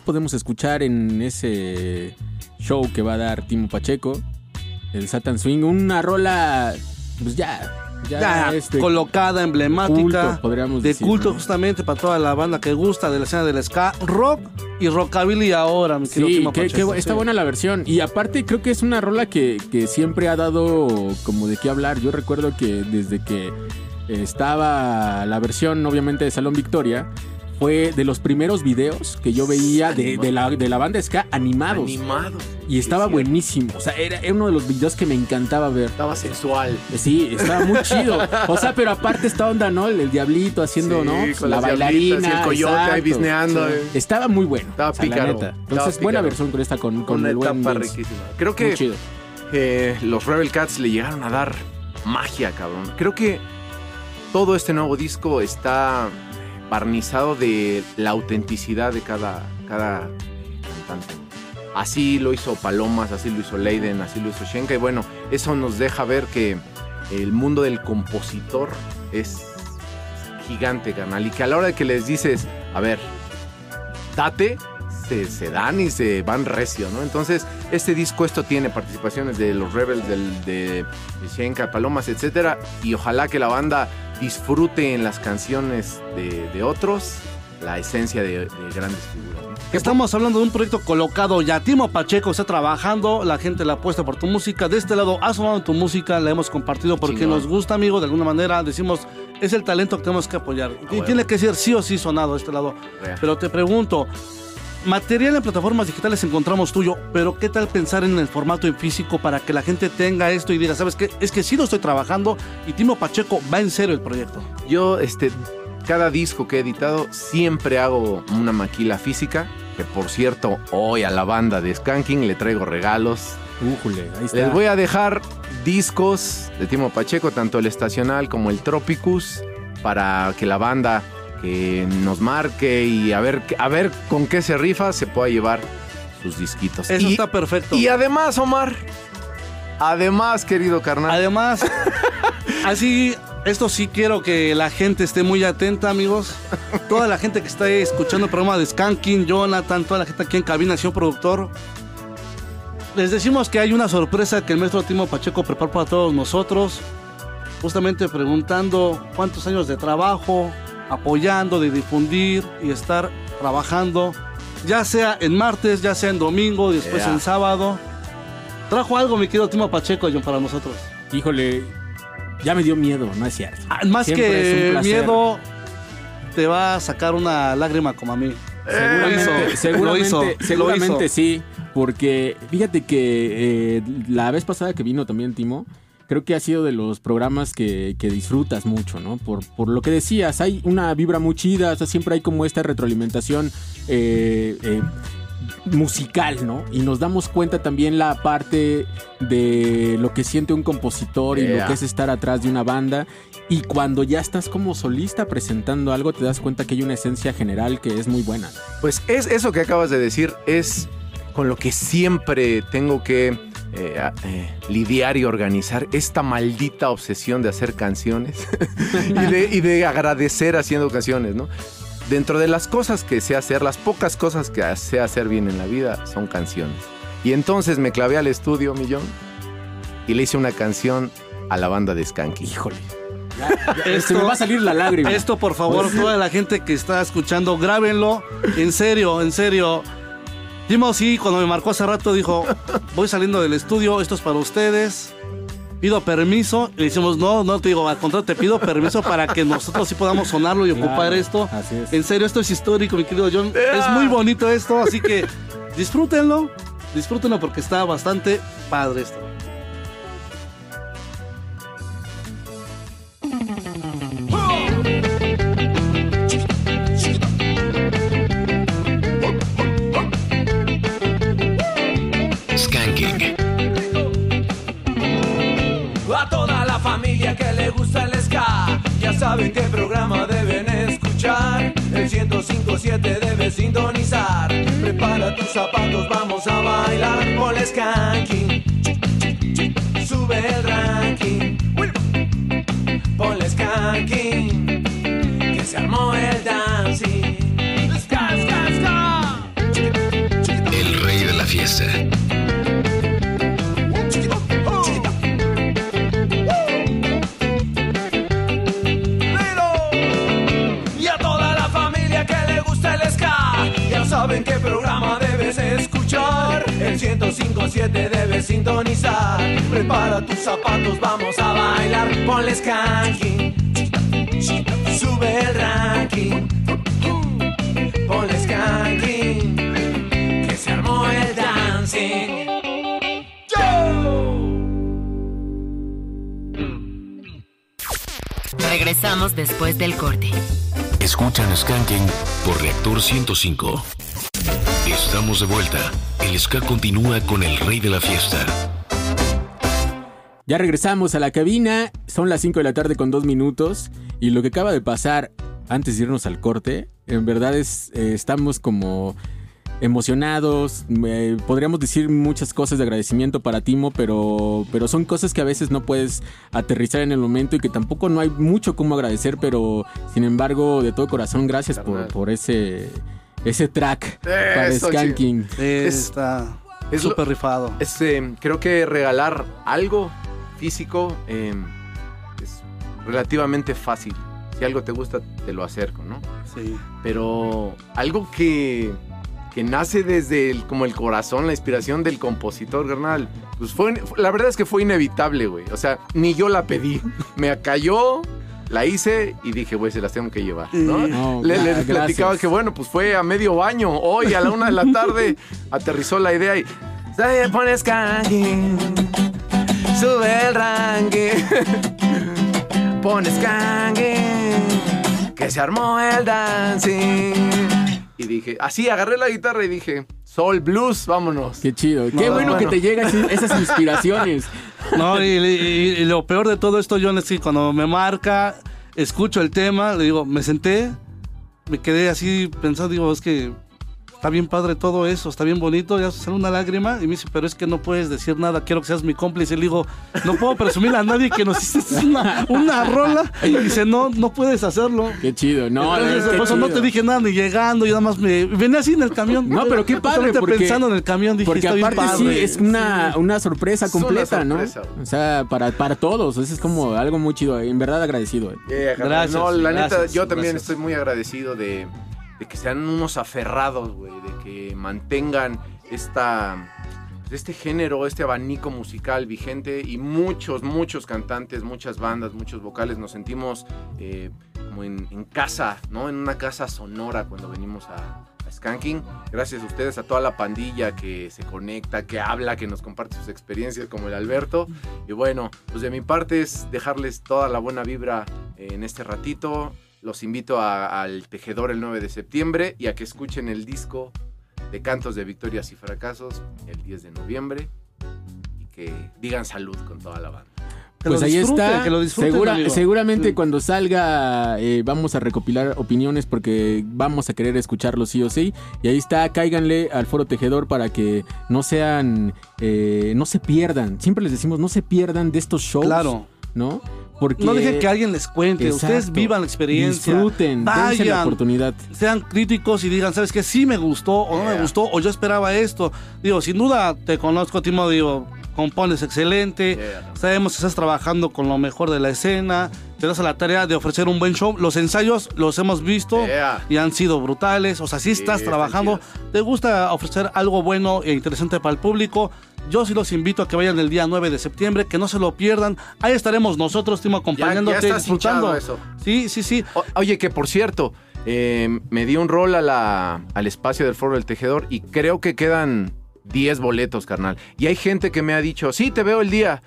Podemos escuchar en ese show que va a dar Timo Pacheco, el Satan Swing, una rola, pues ya, ya, Ya, este, colocada, emblemática, culto, de decir, culto ¿no? justamente para toda la banda que gusta de la escena del ska, rock y rockabilly ahora, mi querido Sí, que, que está sí. buena la versión. Y aparte creo que es una rola que, que siempre ha dado como de qué hablar. Yo recuerdo que desde que estaba la versión, obviamente, de Salón Victoria, fue de los primeros videos que yo veía de, de la, de la banda ska animados. Animado. Y estaba buenísimo. O sea, era, era uno de los videos que me encantaba ver. Estaba sensual. Sí, estaba muy chido. O sea, pero aparte esta onda, ¿no? El, el diablito haciendo, Sí, ¿no? Con la bailarina. y el coyote ahí exacto. bisneando, Sí. eh. Estaba muy bueno. Estaba o sea, pícaro, estaba Entonces, buena pícaro. versión con esta, con, con Una el etapa riquísima. Creo Muy que chido. eh, los Rebel Cats le llegaron a dar magia, cabrón. Creo que todo este nuevo disco está barnizado de la autenticidad de cada, cada cantante. Así lo hizo Palomas, así lo hizo Leiden, así lo hizo Shenka. Y bueno, eso nos deja ver que el mundo del compositor es gigante, carnal. Y que a la hora de que les dices, a ver, date, se, se dan y se van recio, ¿no? Entonces, este disco, esto tiene participaciones de los Rebels, del, de, de Shenka, Palomas, etcétera. Y ojalá que la banda disfrute en las canciones de, de otros la esencia de, de grandes figuras. ¿no? Estamos hablando de un proyecto colocado ya. Timo Pacheco está trabajando, la gente la apuesta por tu música. De este lado ha sonado tu música, la hemos compartido porque nos gusta, amigo. De alguna manera decimos, es el talento que tenemos que apoyar. Y huevo. tiene que ser sí o sí sonado de este lado. Real. Pero te pregunto, material en plataformas digitales encontramos tuyo, pero ¿qué tal pensar en el formato en físico para que la gente tenga esto y diga, ¿sabes qué? Es que sí lo estoy trabajando y Timo Pacheco va en serio el proyecto. Yo, este, cada disco que he editado, siempre hago una maquila física. Que por cierto, hoy a la banda de Skanking le traigo regalos. Újule, ahí está. Les voy a dejar discos de Timo Pacheco, tanto el estacional como el Tropicus, para que la banda que nos marque y a ver, a ver con qué se rifa se pueda llevar sus disquitos. Eso y, está perfecto. y además, Omar, además, querido carnal, Además, así, esto sí quiero que la gente esté muy atenta, amigos. Toda la gente que está escuchando el programa de Skanking, Jonathan, toda la gente aquí en cabina, señor productor. Les decimos que hay una sorpresa que el maestro Timo Pacheco preparó para todos nosotros. Justamente preguntando cuántos años de trabajo, apoyando, de difundir y estar trabajando, ya sea en martes, ya sea en domingo, después Yeah. en sábado. Trajo algo, mi querido Timo Pacheco, John, para nosotros. Híjole, ya me dio miedo, no es cierto. Ah, Más Siempre que miedo, te va a sacar una lágrima como a mí. Seguramente, Lo hizo, seguramente, lo hizo. seguramente sí, porque fíjate que eh, la vez pasada que vino también Timo, creo que ha sido de los programas que, que disfrutas mucho, ¿no? Por, por lo que decías, hay una vibra muy chida, o sea, siempre hay como esta retroalimentación eh, eh, musical, ¿no? Y nos damos cuenta también la parte de lo que siente un compositor y lo que es estar atrás de una banda. Y cuando ya estás como solista presentando algo, te das cuenta que hay una esencia general que es muy buena. Pues es eso que acabas de decir, es con lo que siempre tengo que eh, eh, lidiar y organizar esta maldita obsesión de hacer canciones y, de, y de agradecer haciendo canciones, ¿no? Dentro de las cosas que sé hacer, las pocas cosas que sé hacer bien en la vida son canciones. Y entonces me clavé al estudio, Millón, y le hice una canción a la banda de Skanky. Híjole. Se me va a salir la lágrima. Esto, por favor, toda la gente que está escuchando, grábenlo. En serio, en serio. Timo, sí, cuando me marcó hace rato, dijo: Voy saliendo del estudio, esto es para ustedes. Pido permiso. Y le decimos: No, no te digo, al contrario, te pido permiso para que nosotros sí podamos sonarlo y Claro, ocupar esto. así es. En serio, esto es histórico, mi querido John. Es muy bonito esto, así que disfrútenlo, disfrútenlo porque está bastante padre esto. Zapatos, vamos a bailar. Ponle skanking. Sube el ranking. Ponle skanking. Que se armó el dancing. Regresamos después del corte. Escuchan Skanking por Reactor 105. Estamos de vuelta. El ska continúa con el rey de la fiesta. Ya regresamos a la cabina, son las 5 de la tarde con 2 minutos. Y lo que acaba de pasar antes de irnos al corte, en verdad es, eh, estamos como emocionados, eh, podríamos decir muchas cosas de agradecimiento para Timo, pero, pero son cosas que a veces no puedes aterrizar en el momento y que tampoco no hay mucho como agradecer, pero sin embargo, de todo corazón, gracias por, por ese, ese track para Skanking. Está es súper rifado. Es, eh, creo que regalar algo físico eh, es relativamente fácil. Si algo te gusta, te lo acerco, ¿no? Sí. Pero algo que, que nace desde el, como el corazón, la inspiración del compositor, carnal, pues fue, la verdad es que fue inevitable, güey. O sea, ni yo la pedí. Me cayó, la hice y dije, güey, se las tengo que llevar, ¿no? No, le, le gracias. platicaba que, bueno, pues fue a medio baño. Hoy a la una de la tarde aterrizó la idea y... "Se pone skanking, sube el ranking, pone skanking, que se armó el dancing. Y dije, así, agarré la guitarra y dije, soul blues, vámonos. Qué chido, qué No, bueno, bueno. que te llegan esas inspiraciones. No, y, y- y lo peor de todo esto, John, es que cuando me marca, escucho el tema, le digo, me senté, me quedé así pensando, digo, es que está bien padre todo eso, está bien bonito, ya sale una lágrima y me dice, pero es que no puedes decir nada, quiero que seas mi cómplice. Y le digo, no puedo presumir a nadie que nos hiciste una, una rola. Y dice, no, no puedes hacerlo. Qué chido, no, Entonces, no, qué por eso no chido. te dije nada ni llegando, y nada más me venía así en el camión. No, pero qué padre, porque, pensando en el camión dije, porque está bien aparte sí, padre. es una, una sorpresa Es una completa, sorpresa, ¿no? O sea, para, para todos, eso es como algo muy chido, en verdad agradecido. eh. Yeah, carnal. Gracias, No, la neta, gracias, yo también gracias. estoy muy agradecido de, de que sean unos aferrados, de que mantengan esta, este género, este abanico musical vigente y muchos, muchos cantantes, muchas bandas, muchos vocales nos sentimos eh, como en, casa, ¿no? En una casa sonora cuando venimos a, Skanking. Gracias a ustedes, a toda la pandilla que se conecta, que habla, que nos comparte sus experiencias, como el Alberto. Y bueno, pues de mi parte es dejarles toda la buena vibra en este ratito. Los invito a- al Tejedor el 9 de septiembre y a que escuchen el disco de Cantos de Victorias y Fracasos el 10 de noviembre y que digan salud con toda la banda. Que Pues lo ahí está. que lo Segura- seguramente Sí. cuando salga eh, vamos a recopilar opiniones porque vamos a querer escucharlo sí o sí. Y ahí está, cáiganle al Foro Tejedor para que no sean, eh, no se pierdan. Siempre les decimos, no se pierdan de estos shows. Claro. ¿No? Porque No dejen que alguien les cuente, ustedes vivan la experiencia. Disfruten, dense la Vayan. oportunidad. sean críticos y digan, ¿sabes qué? Sí me gustó o no me gustó o yo esperaba esto. Digo, sin duda te conozco, Timo, digo, compones excelente, Yeah. sabemos que estás trabajando con lo mejor de la escena, te das a la tarea de ofrecer un buen show. Los ensayos los hemos visto Yeah. y han sido brutales, o sea, sí estás trabajando, te gusta ofrecer algo bueno e interesante para el público. Yo sí los invito a que vayan el día 9 de septiembre, que no se lo pierdan. Ahí estaremos nosotros, Timo, acompañándote, ya está disfrutando. eso. Sí, sí, sí. O- oye, que por cierto, eh, me di un rol a la, al espacio del Foro del Tejedor y creo que quedan 10 boletos, carnal. Y hay gente que me ha dicho, sí, te veo el día.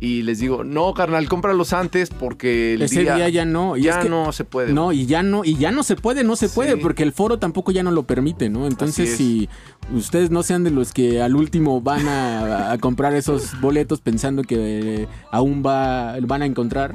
Y les digo, no, carnal, cómpralos antes porque el Ese día, ya no. y ya es que- no se puede. No, y ya no, y ya no se puede, no se puede, porque el foro tampoco ya no lo permite, ¿no? Entonces, es. si ustedes no sean de los que al último van a, a comprar esos boletos pensando que eh, aún va, van a encontrar.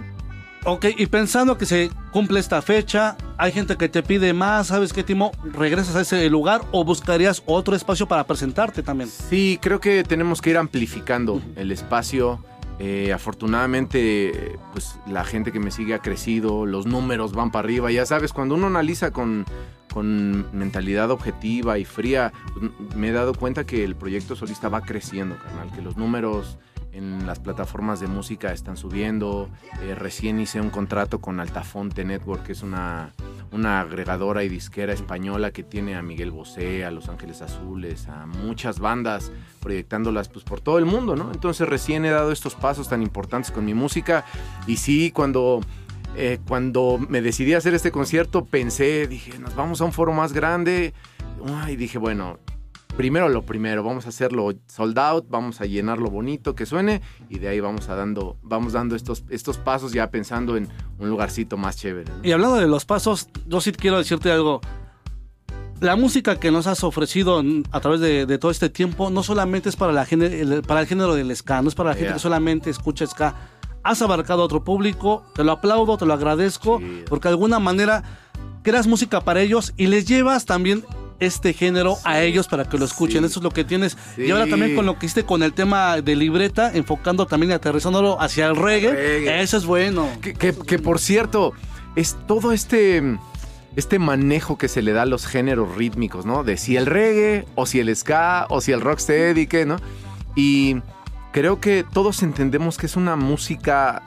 Ok, y pensando que se cumple esta fecha, hay gente que te pide más, ¿sabes qué, Timo? ¿Regresas a ese lugar o buscarías otro espacio para presentarte también? Sí, creo que tenemos que ir amplificando el espacio. Eh, afortunadamente, pues la gente que me sigue ha crecido, los números van para arriba. Ya sabes, cuando uno analiza con, con mentalidad objetiva y fría, pues, me he dado cuenta que el proyecto solista va creciendo, carnal, que los números en las plataformas de música están subiendo. Eh, recién hice un contrato con Altafonte Network, que es una, una agregadora y disquera española que tiene a Miguel Bosé, a Los Ángeles Azules, a muchas bandas proyectándolas pues, por todo el mundo, ¿no? Entonces recién he dado estos pasos tan importantes con mi música y sí, cuando... eh, cuando me decidí a hacer este concierto pensé, dije, nos vamos a un foro más grande. Y dije, bueno, primero lo primero, vamos a hacerlo sold out, vamos a llenarlo bonito, que suene, y de ahí vamos a dando, vamos dando estos, estos pasos ya pensando en un lugarcito más chévere. ¿no? Y hablando de los pasos, yo sí quiero decirte algo. La música que nos has ofrecido a través de, de todo este tiempo no solamente es para, la género, el, para el género del ska, no es para la gente que solamente escucha ska. Has abarcado a otro público, te lo aplaudo, te lo agradezco, porque de alguna manera creas música para ellos y les llevas también este género a ellos para que lo escuchen. Eso es lo que tienes. Y ahora también con lo que hiciste con el tema de libreta, enfocando también y aterrizándolo hacia el reggae. Reggae. Eso es bueno. Que, que- que, por cierto, es todo este, este manejo que se le da a los géneros rítmicos, ¿no? De si el reggae, o si el ska, o si el rocksteady, ¿qué, no? Y creo que todos entendemos que es una música,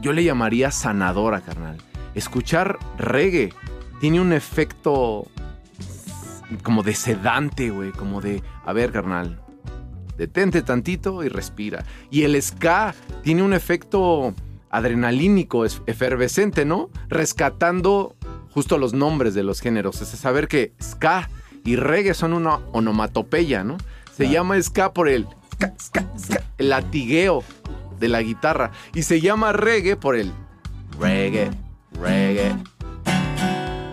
yo le llamaría sanadora, carnal. Escuchar reggae tiene un efecto como de sedante, güey, como de, a ver, carnal, detente tantito y respira. Y el ska tiene un efecto adrenalínico, es- efervescente, ¿no? Rescatando justo los nombres de los géneros. Es saber que ska y reggae son una onomatopeya, ¿no? Se llama ska por el, ska, ska, ska, el latigueo de la guitarra. Y se llama reggae por el reggae, reggae.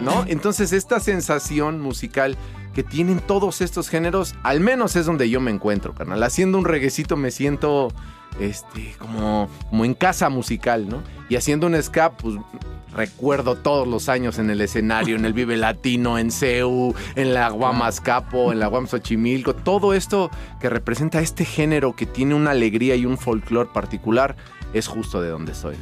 ¿No? Entonces esta sensación musical que tienen todos estos géneros, al menos es donde yo me encuentro, carnal. Haciendo un reguecito me siento este, como, en casa musical, ¿no? Y haciendo un ska, pues recuerdo todos los años en el escenario, en el Vive Latino, en CEU, en la Guamas Capo, en la Guam Xochimilco, todo esto que representa este género que tiene una alegría y un folclore particular, es justo de donde soy.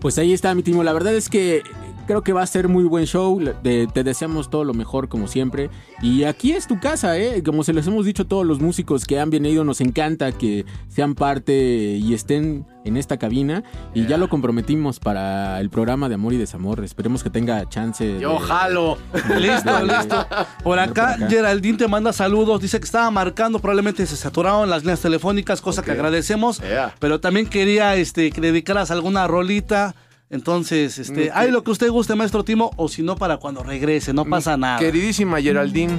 Pues ahí está, mi timo. La verdad es que creo que va a ser muy buen show. Te, te deseamos todo lo mejor, como siempre. Y aquí es tu casa, ¿eh? Como se les hemos dicho a todos los músicos que han venido, nos encanta que sean parte y estén en esta cabina. Y ya lo comprometimos para el programa de Amor y Desamor. Esperemos que tenga chance. de- Yo jalo. Listo, listo. Por acá, por acá. Geraldine te manda saludos. Dice que estaba marcando, probablemente se saturaron las líneas telefónicas, cosa que agradecemos. Yeah. Pero también quería este, que dedicaras alguna rolita. Entonces, este, Mm, hay lo que usted guste, maestro Timo, o si no, para cuando regrese, no pasa nada. Queridísima Geraldine,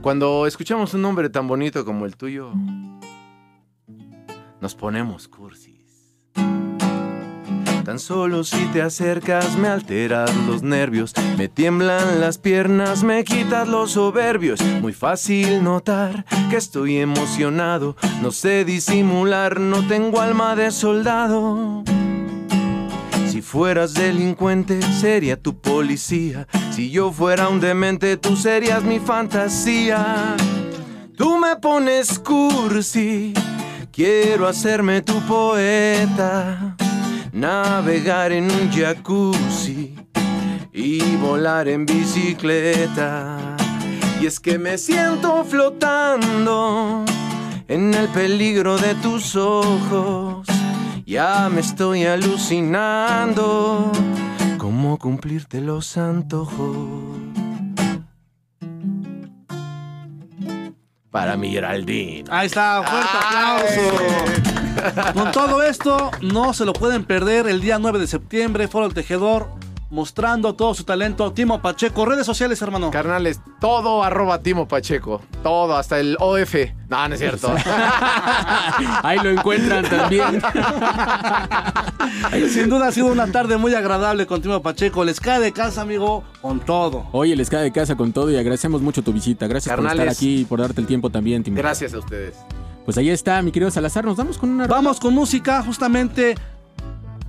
cuando escuchamos un nombre tan bonito como el tuyo, nos ponemos cursis. Tan solo si te acercas me alteras los nervios, me tiemblan las piernas, me quitas los soberbios. Muy fácil notar que estoy emocionado, no sé disimular, no tengo alma de soldado. Si fueras delincuente, sería tu policía. Si yo fuera un demente, tú serías mi fantasía. Tú me pones cursi, quiero hacerme tu poeta. Navegar en un jacuzzi y volar en bicicleta. Y es que me siento flotando en el peligro de tus ojos. Ya me estoy alucinando cómo cumplirte los antojos. Para mi Geraldine. Ahí está, fuerte aplauso. Con todo esto, no se lo pueden perder el día 9 de septiembre, Foro El Tejedor. Mostrando todo su talento. Timo Pacheco, redes sociales, hermano. Carnales, todo arroba Timo Pacheco. Todo, hasta el OF. No, no es cierto. Ahí lo encuentran también. Sin duda ha sido una tarde muy agradable con Timo Pacheco. Les cae de casa, amigo, con todo. Oye, les cae de casa con todo y agradecemos mucho tu visita. Gracias por estar aquí y por darte el tiempo también, Timo. Gracias a ustedes. Pues ahí está, mi querido Salazar. Nos vamos con una. Vamos con música, justamente.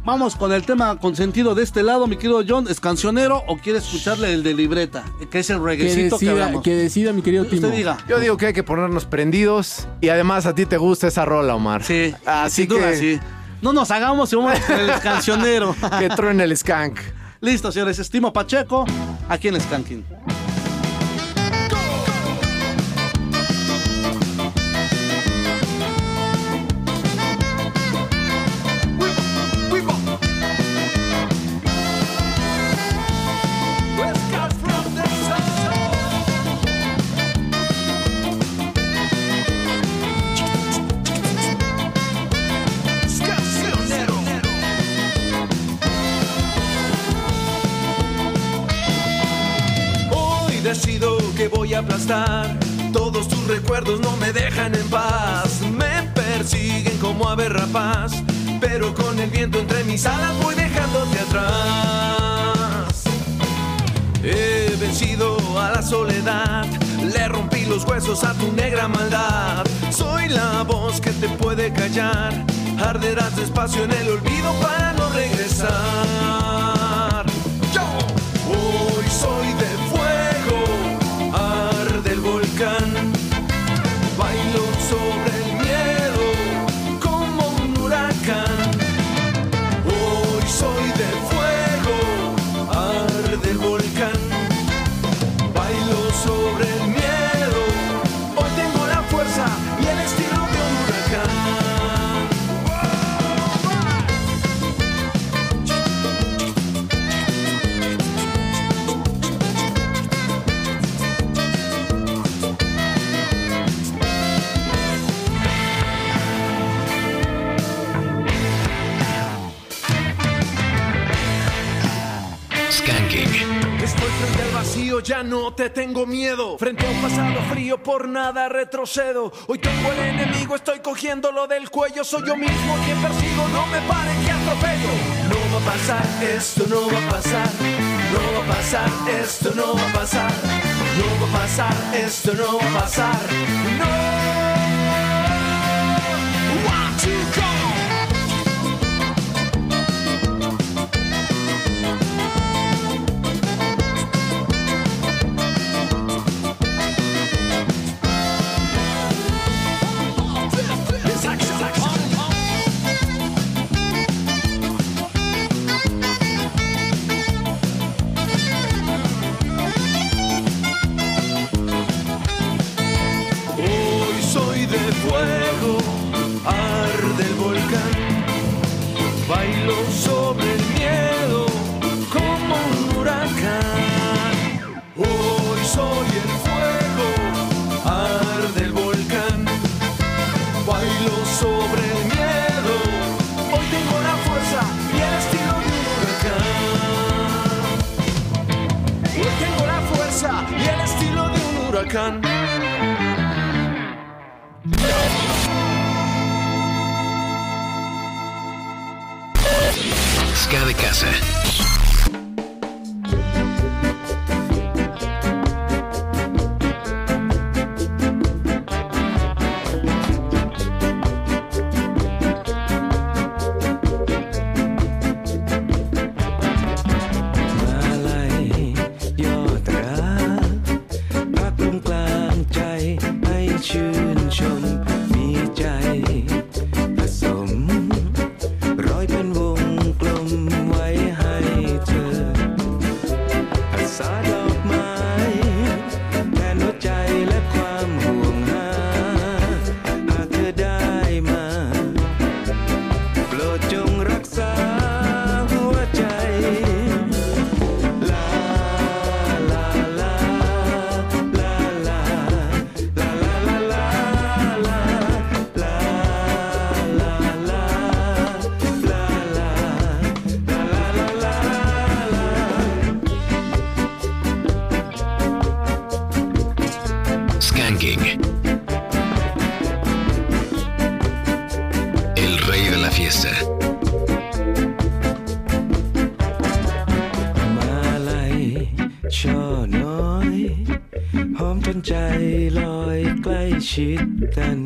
Vamos con el tema consentido de este lado, mi querido John. ¿Es cancionero o quiere escucharle el de libreta? Que es el reguecito que, decida, hablamos. que decida, mi querido Timo. Usted diga. Yo digo que hay que ponernos prendidos. Y además a ti te gusta esa rola, Omar. Sí, Así sin duda, que- sí. No nos hagamos y vamos con el cancionero. Que truene el skank. Listo, señores. Estimo Pacheco, aquí en Skanking. Dejan en paz. Me persiguen como ave rapaz. Pero con el viento entre mis alas voy dejándote atrás. He vencido a la soledad. Le rompí los huesos a tu negra maldad. Soy la voz que te puede callar. Arderás despacio en el olvido para no regresar. Yo hoy soy de vacío, ya no te tengo miedo. Frente a un pasado frío, por nada retrocedo. Hoy tengo el enemigo, estoy cogiéndolo del cuello. Soy yo mismo quien persigo, no me paren que atropello. No va a pasar, esto no va a pasar. No va a pasar, esto no va a pasar. No va a pasar, esto no va a pasar. No. De un huracán. Ska de casa. eşitten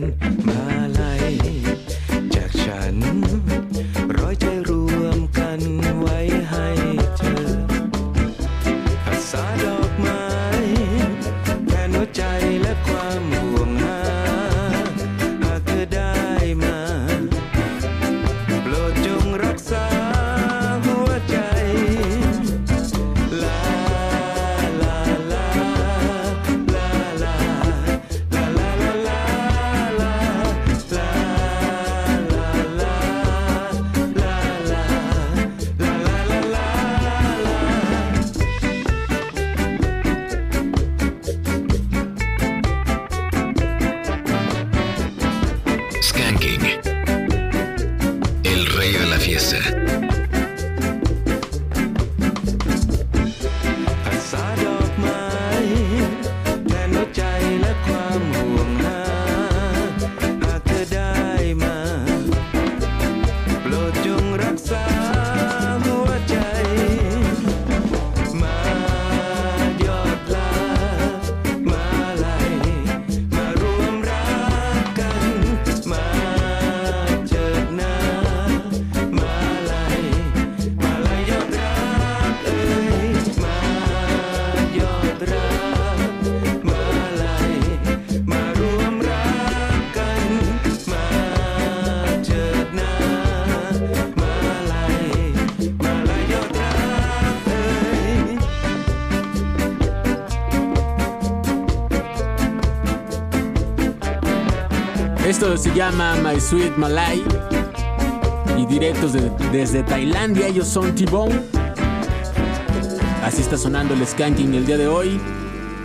Se llama My Sweet Malay. Y directos desde Tailandia, ellos son T-Bone. Así está sonando el skanking el día de hoy.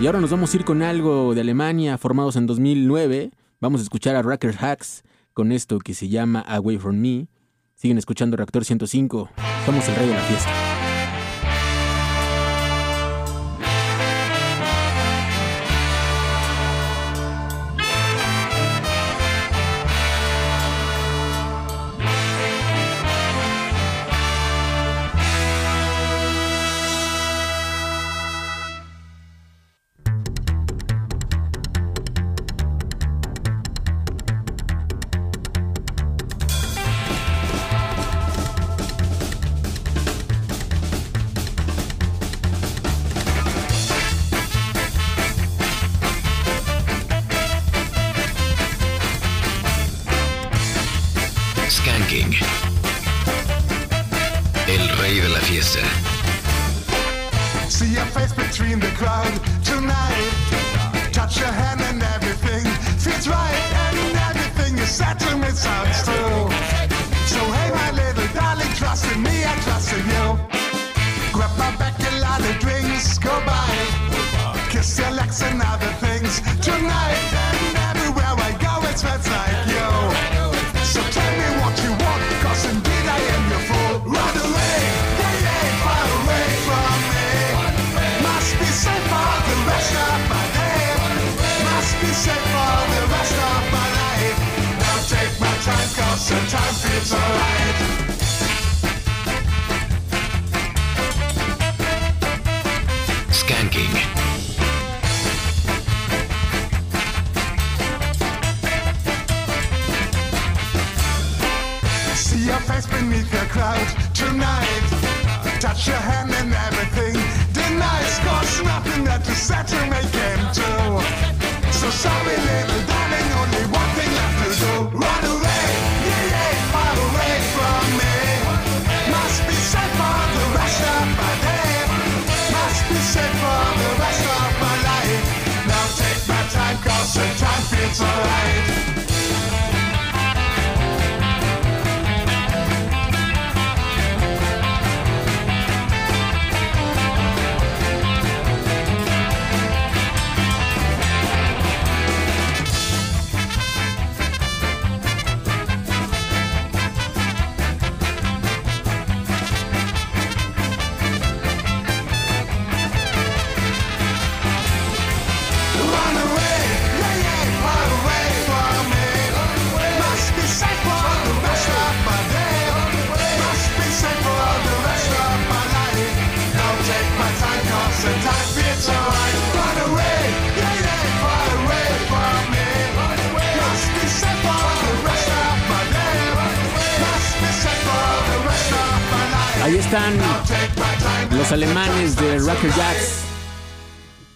Y ahora nos vamos a ir con algo de Alemania, formados en 2009. Vamos a escuchar a Racker Hacks con esto que se llama Away From Me. Siguen escuchando Reactor 105. Somos el rey de la fiesta.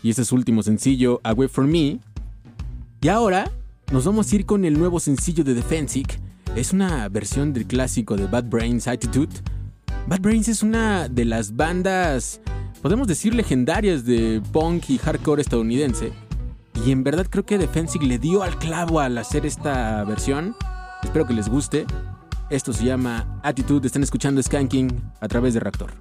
Y ese es su último sencillo, Away From Me. Y ahora nos vamos a ir con el nuevo sencillo de Defensic. Es una versión del clásico de Bad Brains Attitude. Bad Brains es una de las bandas, podemos decir, legendarias de punk y hardcore estadounidense. Y en verdad creo que Defensic le dio al clavo al hacer esta versión. Espero que les guste. Esto se llama Attitude. Están escuchando Skanking a través de Reactor.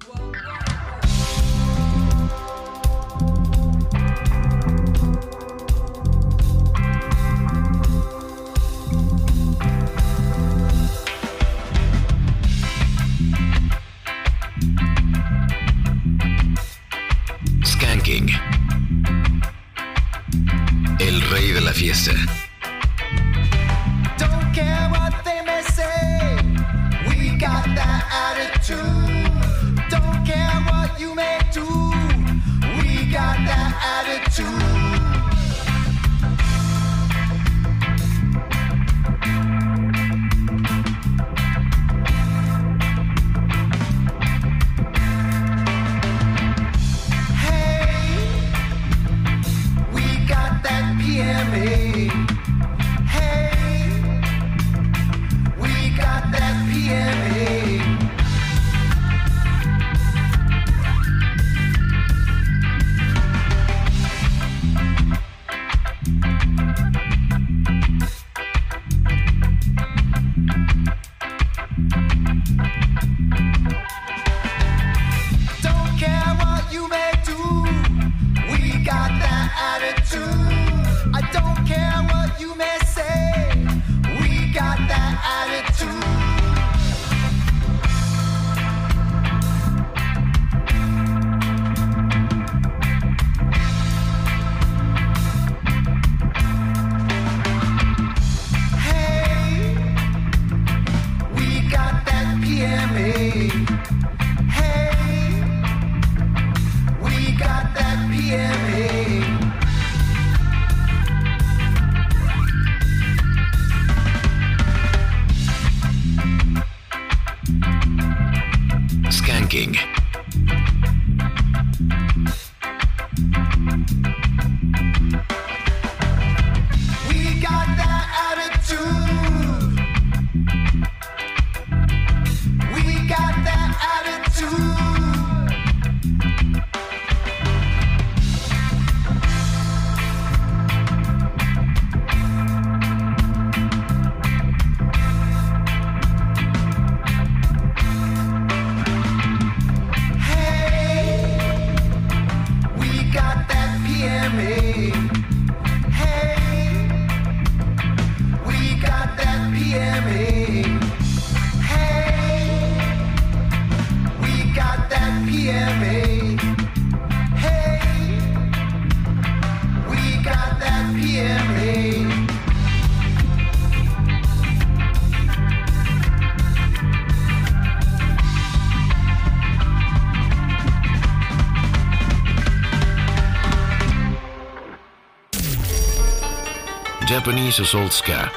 Japanese Assault Ska.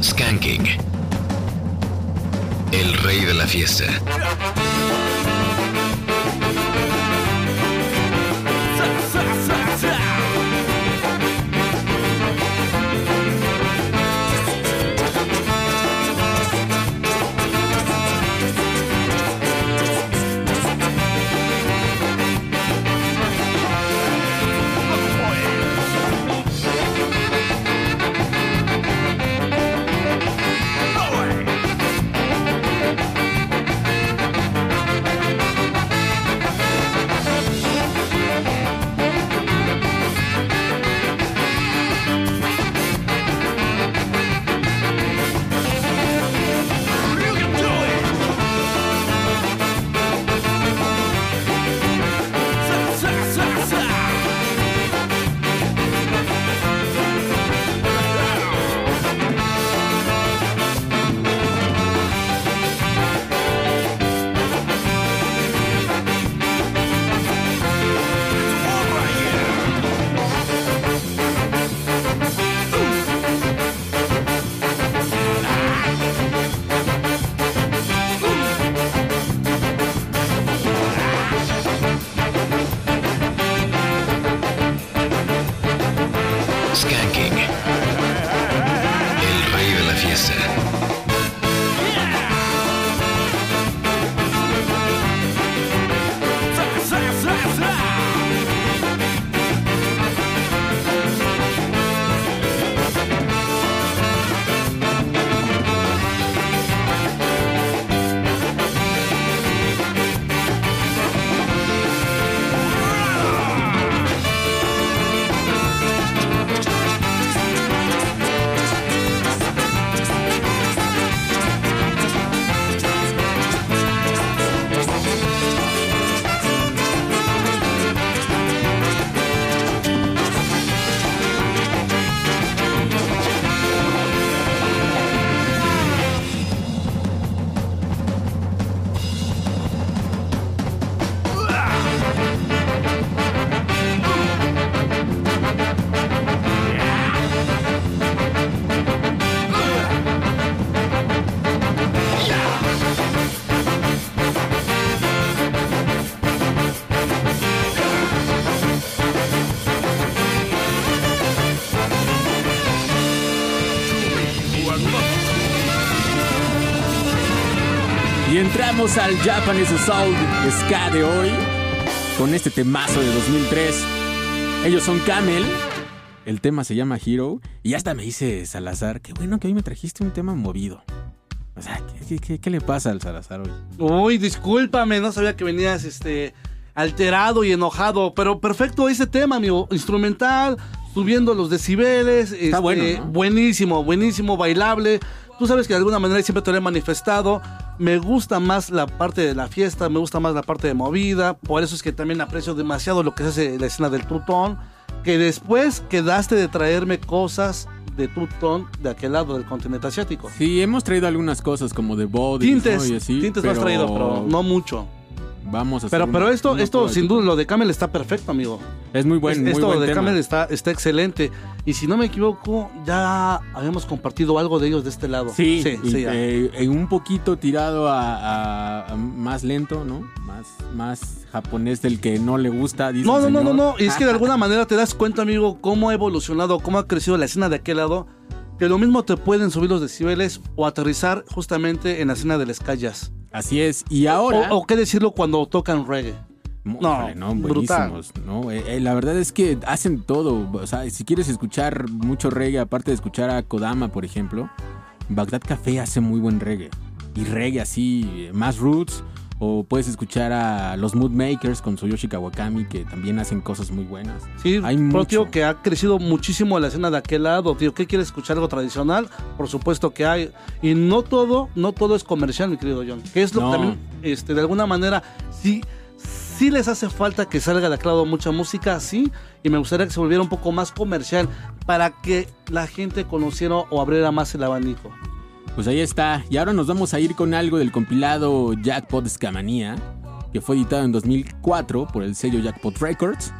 Skanking. El rey de la fiesta. Entramos al Japanese Soul Ska de hoy con este temazo de 2003. Ellos son Camel. El tema se llama Hero. Y hasta me dice Salazar, qué bueno que hoy me trajiste un tema movido. O sea, ¿qué, qué- qué- le pasa al Salazar hoy? Uy, discúlpame, no sabía que venías este alterado y enojado, pero perfecto ese tema, amigo, instrumental, subiendo los decibeles, este, bueno, ¿no? buenísimo, buenísimo, bailable. Tú sabes que de alguna manera siempre te lo he manifestado. Me gusta más la parte de la fiesta, me gusta más la parte de movida. Por eso es que también aprecio demasiado lo que se hace la escena del tutón. Que después quedaste de traerme cosas de tutón de aquel lado del continente asiático. Sí, hemos traído algunas cosas como de body. Tintes, ¿no? Y así, tintes me has traído, pero no mucho. Vamos a hacer Pero, una- pero esto, esto sin duda, lo de Camel está perfecto, amigo. Es muy buen, Es- muy esto buen de tema. Camel está, está excelente. Y si no me equivoco, ya habíamos compartido algo de ellos de este lado. Sí, sí, y, sí, ya. eh, eh, un poquito tirado a, a- a más lento, ¿no? Más, más japonés del que no le gusta. dice No, no, no, no, no. Y es que de alguna manera te das cuenta, amigo, cómo ha evolucionado, cómo ha crecido la escena de aquel lado. Que lo mismo te pueden subir los decibeles o aterrizar justamente en la escena del Sky Jazz. Así es. Y ahora. O, o qué decirlo cuando tocan reggae. No, brutal. buenísimos, ¿no? Eh, eh, la verdad es que hacen todo. O sea, si quieres escuchar mucho reggae, aparte de escuchar a Kodama, por ejemplo, Bagdad Café hace muy buen reggae. Y reggae así, más roots. O puedes escuchar a los Mood Makers con Tsuyoshi Kawakami, que también hacen cosas muy buenas. Sí, Hay pero, mucho. tío, que ha crecido muchísimo la escena de aquel lado, tío. ¿Qué quieres escuchar algo tradicional? Por supuesto que hay. Y no todo, no todo es comercial, mi querido John. Que es lo No. que también, este, de alguna manera, sí, sí les hace falta que salga de aquel lado mucha música, sí. Y me gustaría que se volviera un poco más comercial para que la gente conociera o abriera más el abanico. Pues ahí está. Y ahora nos vamos a ir con algo del compilado Jackpot Scamanía, que fue editado en 2004 por el sello Jackpot Records.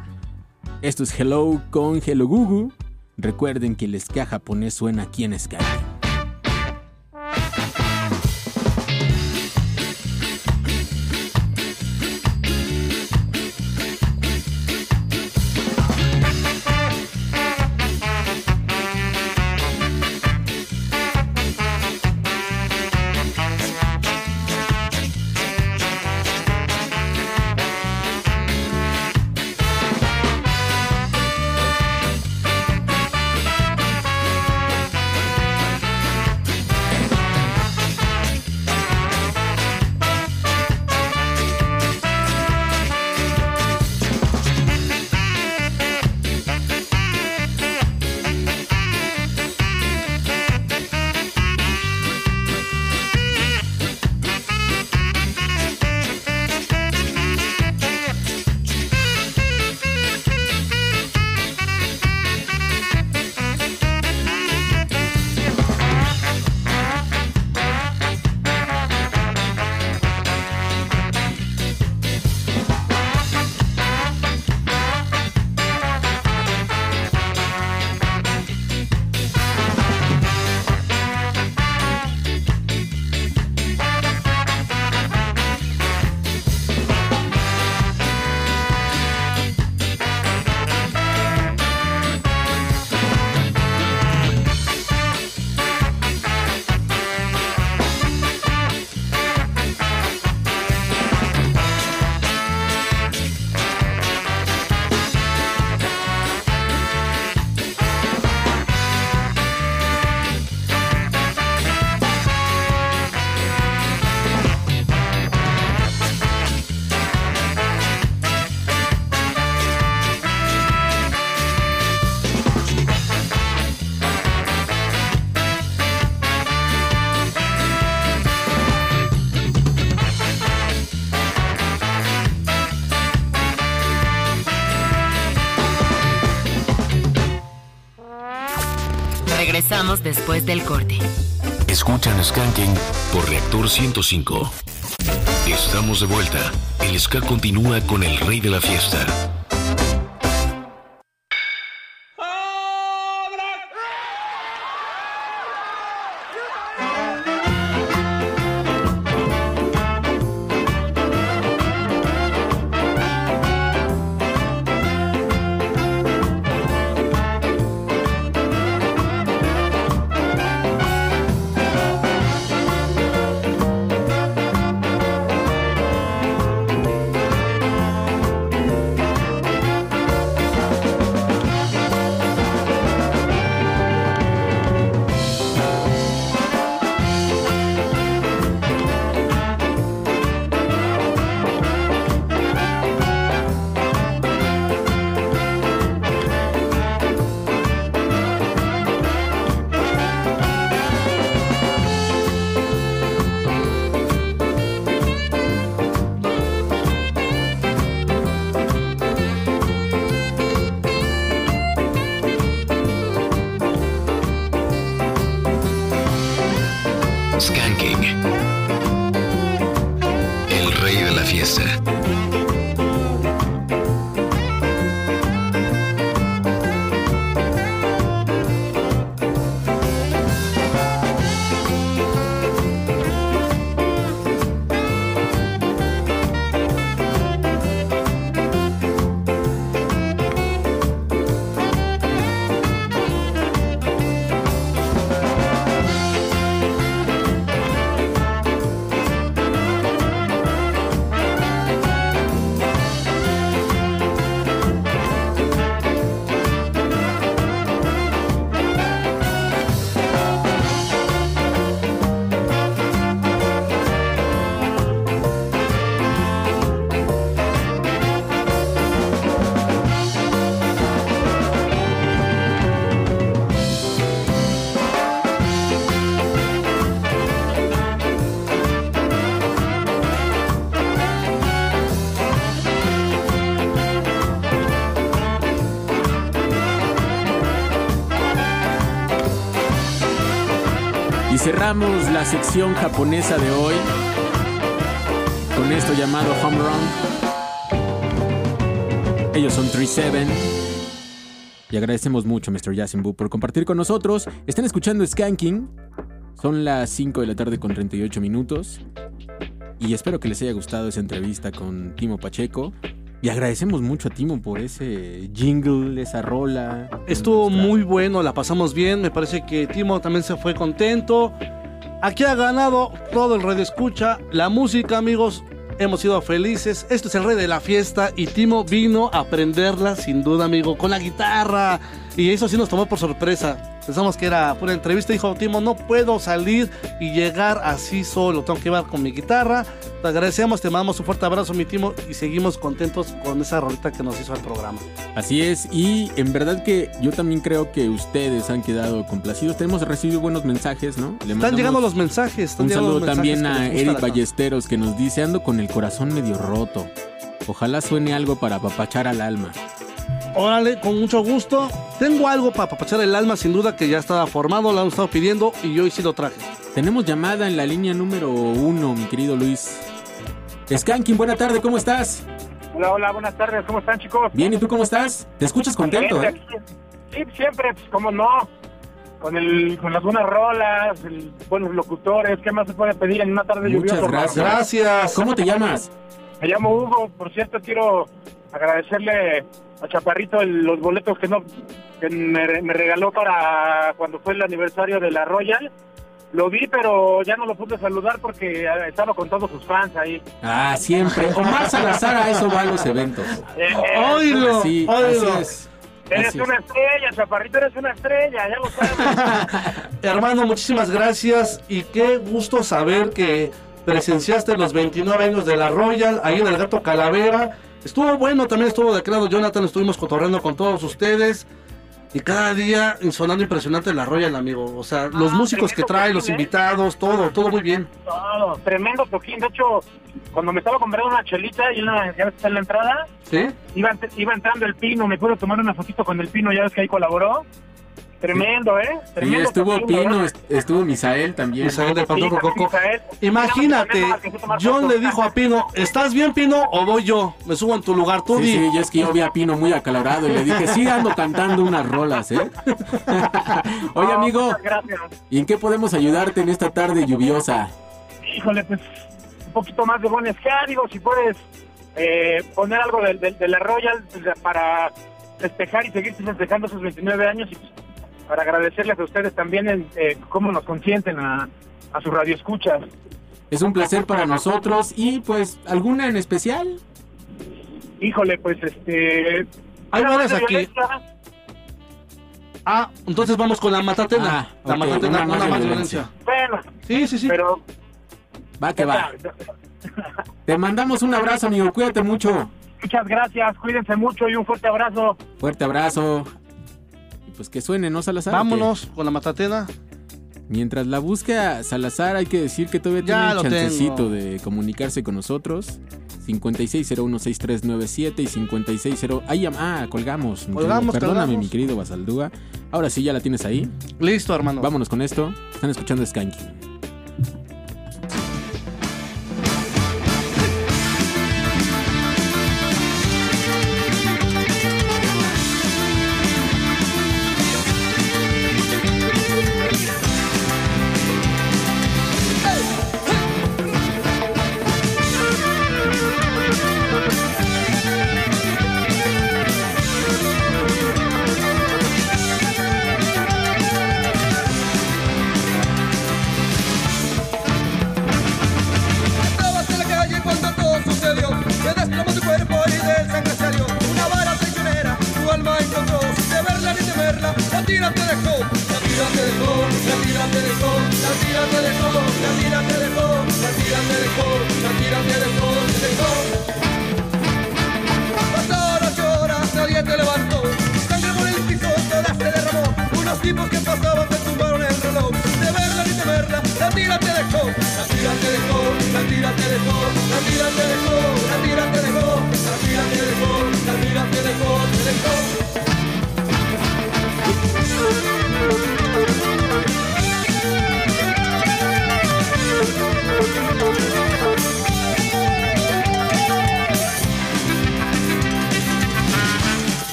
Esto es Hello con Hello Gugu. Recuerden que el ska japonés suena aquí en Sky. Del corte. Escuchan Skanking por Reactor 105. Estamos de vuelta. El ska continúa con el rey de la fiesta. Cerramos la sección japonesa de hoy con esto llamado Home Run. Ellos son 37. Y agradecemos mucho a Mr. Yasinbu por compartir con nosotros. Están escuchando Skanking. Son las 5 de la tarde con 38 minutos. Y espero que les haya gustado esa entrevista con Timo Pacheco. Y agradecemos mucho a Timo por ese jingle, esa rola. Estuvo muy bueno, la pasamos bien. Me parece que Timo también se fue contento. Aquí ha ganado todo el radio escucha. La música, amigos, hemos sido felices. Esto es el rey de la fiesta y Timo vino a aprenderla, sin duda, amigo, con la guitarra. Y eso sí nos tomó por sorpresa. Pensamos que era pura entrevista. Dijo Timo, no puedo salir y llegar así solo. Tengo que llevar con mi guitarra. Te agradecemos, te mandamos un fuerte abrazo, mi Timo, y seguimos contentos con esa rolita que nos hizo el programa. Así es, y en verdad que yo también creo que ustedes han quedado complacidos. Tenemos recibido buenos mensajes, ¿no? Le Están llegando los mensajes. están Un saludo los mensajes también a Eric Ballesteros que nos dice ando con el corazón medio roto. Ojalá suene algo para apapachar al alma. Órale, con mucho gusto. Tengo algo para papachar el alma, sin duda que ya estaba formado, lo han estado pidiendo y yo hoy sí lo traje. Tenemos llamada en la línea número uno, mi querido Luis. Skanking, buena tarde, ¿cómo estás? Hola, hola, buenas tardes, ¿cómo están chicos? Bien, ¿y tú cómo estás? ¿Te escuchas contento, eh? Sí, siempre, pues cómo no, con el, con las buenas rolas, el- buenos locutores, ¿qué más se puede pedir en una tarde Muchas lluviosa? gracias. Gracias. ¿Cómo te llamas? Me llamo Hugo, por cierto, quiero agradecerle a Chaparrito el- los boletos que no que me, me regaló para cuando fue el aniversario de la Royal. Lo vi, pero ya no lo pude saludar porque eh, estaba con todos sus fans ahí. Ah, siempre. Omar Salazar a eso va a los eventos. Eh, eh, ¡Oílo! Sí, ¡Oílo! así es. Eres Así es. una estrella, Chaparrito, eres una estrella, ya lo sabes. Hermano, muchísimas gracias y qué gusto saber que presenciaste los 29 años de la Royal ahí en el Gato Calavera. Estuvo bueno, también estuvo de lado Jonathan, estuvimos cotorreando con todos ustedes. Y cada día sonando impresionante la Royal, amigo. O sea, los Ah, músicos que trae, los ¿eh? invitados, todo, todo muy bien. Todo, tremendo toquín. De hecho, cuando me estaba comprando una chelita y una, ya ves que está en la entrada, ¿Sí? iba, iba entrando el pino, me pude tomar una fotito con el pino, ya ves que ahí colaboró. Tremendo, ¿eh? Sí, Tremendo estuvo Pino, estuvo Misael también. Misael del Rococo. Misael. Imagínate, John le dijo a Pino, ¿estás bien Pino o voy yo? Me subo en tu lugar, tú Sí, di. sí, yo es que yo vi a Pino muy acalorado y le dije, sí, ando cantando unas rolas, ¿eh? Oye, amigo, muchas gracias. ¿y en qué podemos ayudarte en esta tarde lluviosa? Híjole, pues un poquito más de buen digo, si puedes eh, poner algo de, de- de la Royal pues, para festejar y seguir festejando esos 29 años y pues, para agradecerles a ustedes también en, eh, cómo nos consienten a, a sus radioescuchas. Es un placer para nosotros y pues, ¿alguna en especial? Híjole, pues este... Hay varias aquí. Ah, entonces vamos con la matatena. Ah, la matatena, más violencia. violencia. Bueno, Sí, sí, sí. pero... Va que va. Te mandamos un abrazo, amigo, cuídate mucho. Muchas gracias, cuídense mucho y un fuerte abrazo. Fuerte abrazo. Y pues que suene, ¿no, Salazar? Vámonos con la matatena. Mientras la busca Salazar, hay que decir que todavía Ya tiene chancecito tengo. de comunicarse con nosotros. 56016397 y 560... Ahí, ah, colgamos. Colgamos. Perdóname, colgamos. mi querido Basaldúa. Ahora sí, ya la tienes ahí. Listo, hermano. Vámonos con esto. Están escuchando Skanky.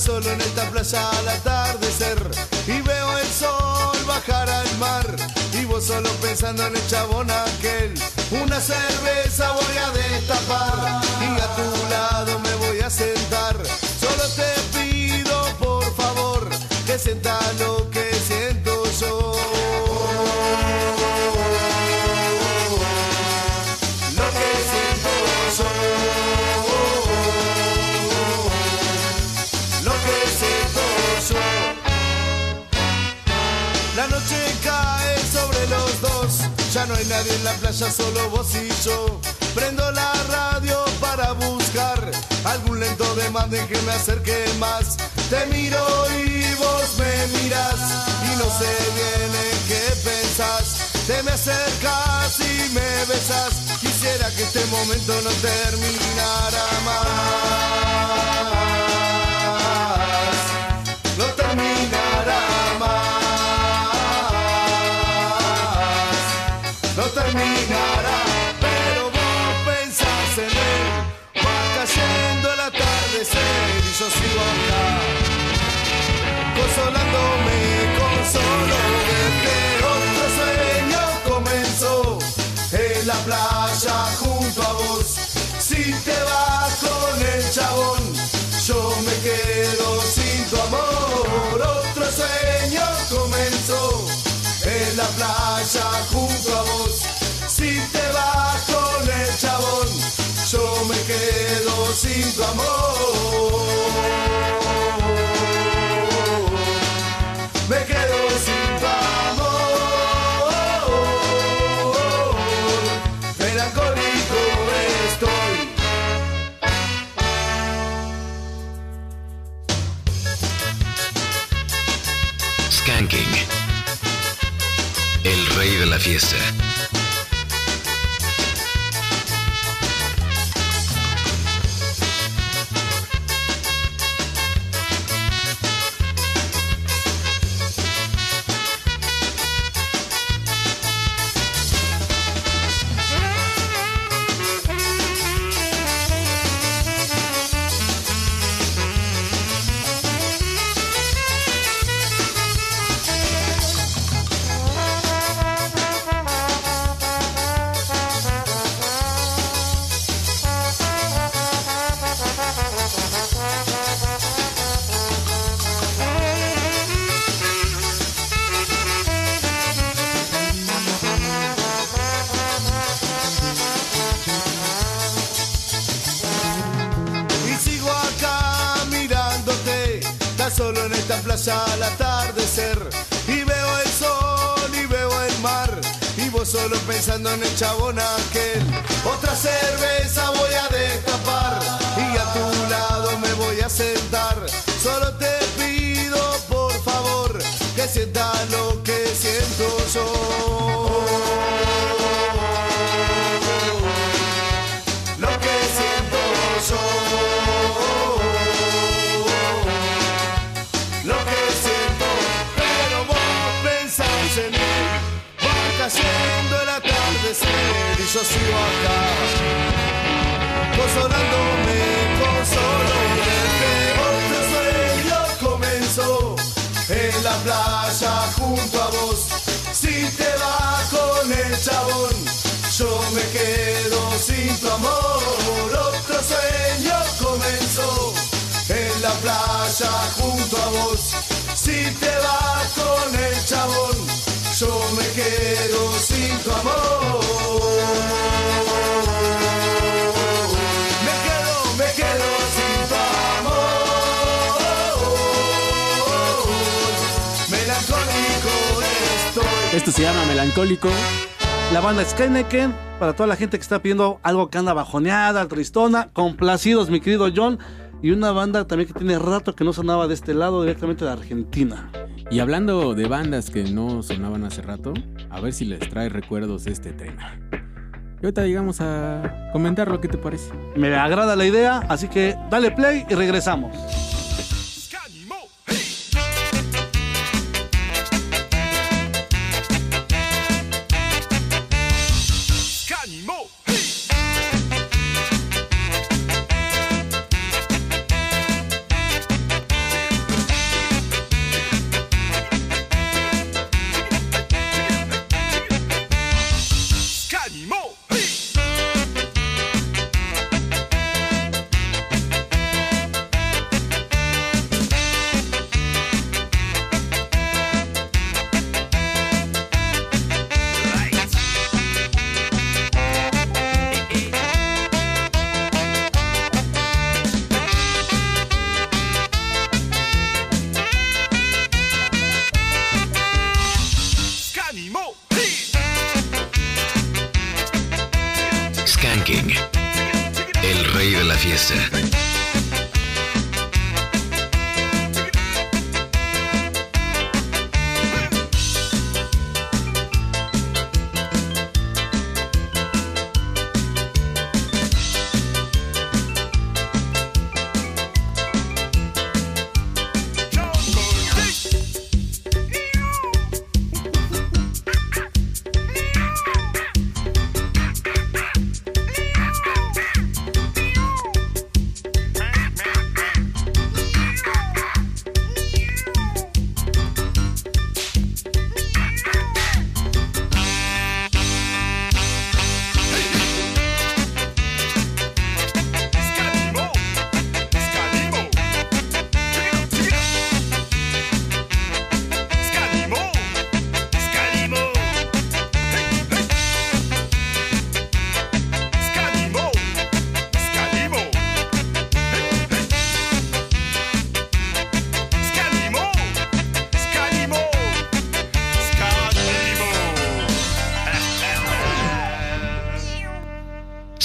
Solo en esta playa al atardecer. Y veo el sol bajar al mar, y vos solo pensando en el chabón aquel. Una cerveza voy a destapar, y a tu lado me voy a sentar. Solo te pido, por favor, que sienta lo que siento yo. Ya no hay nadie en la playa, solo vos y yo. Prendo la radio para buscar algún lento de manden que me acerque más. Te miro y vos me miras y no sé bien en qué pensás. Te me acercas y me besas. Quisiera que este momento no terminara más. Yo sigo acá. Consolándome, consolo de que otro sueño comenzó en la playa junto a vos. Si te vas con el chabón, yo me quedo sin tu amor. Otro sueño comenzó en la playa junto a vos. Si te vas con el chabón, yo me quedo sin tu amor. Me quedo sin tu amor. Melancólico estoy. Skanking. El rey de la fiesta. Solo pensando en el chabón aquel. Otra cerveza Consolándome con solo otro sueño comenzó en la playa junto a vos. Si te vas con el chabón, yo me quedo sin tu amor. Otro sueño comenzó en la playa junto a vos. Si te vas con el chabón, yo me quedo sin tu amor. Esto se llama Melancólico. La banda Skyneken, para toda la gente que está pidiendo algo que anda bajoneada, tristona, complacidos, mi querido John. Y una banda también que tiene rato que no sonaba de este lado, directamente de Argentina. Y hablando de bandas que no sonaban hace rato, a ver si les trae recuerdos de este tema. Y ahorita llegamos a comentar lo que te parece. Me agrada la idea, así que dale play y regresamos.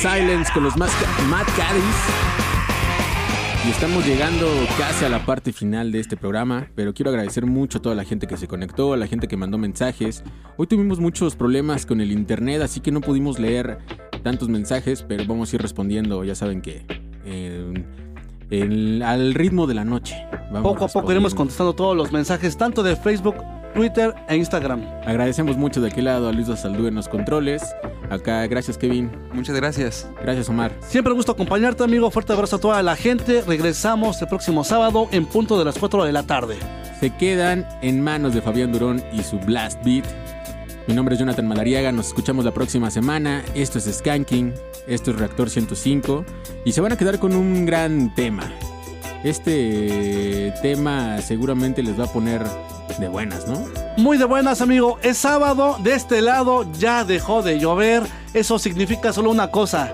Silence con los más Mad Caddies. Y estamos llegando casi a la parte final de este programa, pero quiero agradecer mucho a toda la gente que se conectó, a la gente que mandó mensajes. Hoy tuvimos muchos problemas con el internet, así que no pudimos leer tantos mensajes, pero vamos a ir respondiendo, ya saben que eh, el- al ritmo de la noche. Vamos Poco a poco iremos contestando todos los mensajes, tanto de Facebook, Twitter e Instagram. Agradecemos mucho de aquel lado a Luis Saldú en los controles. Acá, gracias Kevin. Muchas gracias. Gracias Omar. Siempre gusto acompañarte, amigo. Fuerte abrazo a toda la gente. Regresamos el próximo sábado en punto de las 4 de la tarde. Se quedan en manos de Fabián Durón y su Blast Beat. Mi nombre es Jonathan Malariaga, nos escuchamos la próxima semana. Esto es Skanking, esto es Reactor 105 y se van a quedar con un gran tema. Este tema seguramente les va a poner de buenas, ¿no? Muy de buenas, amigo. Es sábado. De este lado ya dejó de llover. Eso significa solo una cosa.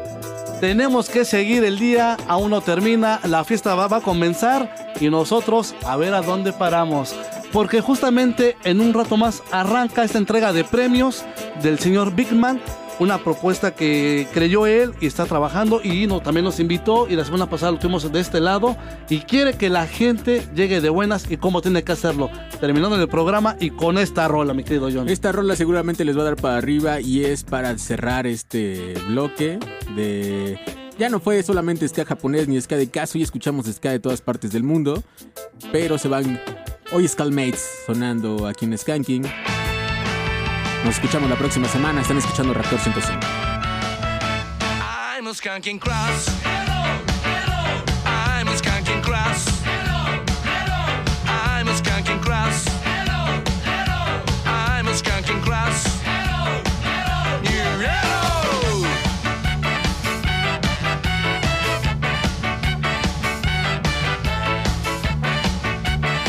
Tenemos que seguir el día. Aún no termina. La fiesta va, va a comenzar. Y nosotros a ver a dónde paramos. Porque justamente en un rato más arranca esta entrega de premios del señor Bigman. Una propuesta que creyó él y está trabajando y no, también nos invitó y la semana pasada lo tuvimos de este lado y quiere que la gente llegue de buenas y cómo tiene que hacerlo. Terminando el programa y con esta rola, mi querido John. Esta rola seguramente les va a dar para arriba y es para cerrar este bloque de... Ya no fue solamente ska japonés ni ska de caso, y escuchamos ska de todas partes del mundo, pero se van... Hoy Skullmates sonando aquí en Skanking. Nos escuchamos la próxima semana, están escuchando Reactor 105. I'm a skunking cross. I'm a skunking cross. I'm a skunking cross. I'm a skunking cross. You yellow.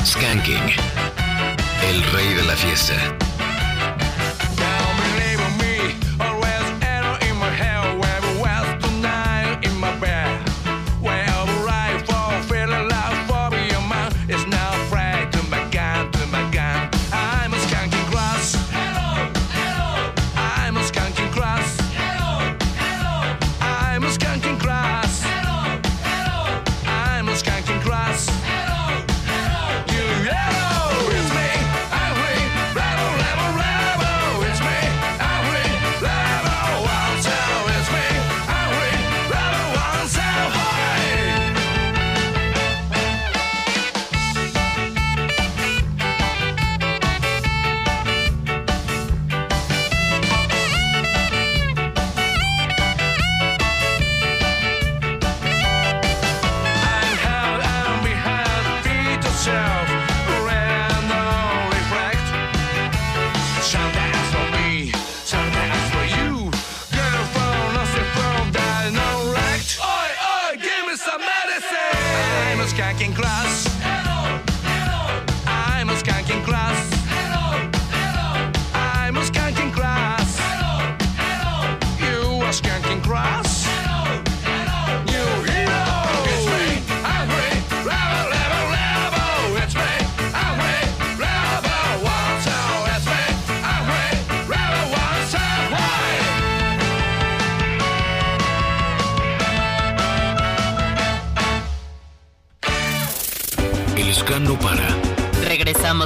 Skanking, el rey de la fiesta.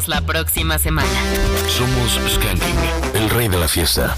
La próxima semana. Somos Skanking, el rey de la fiesta.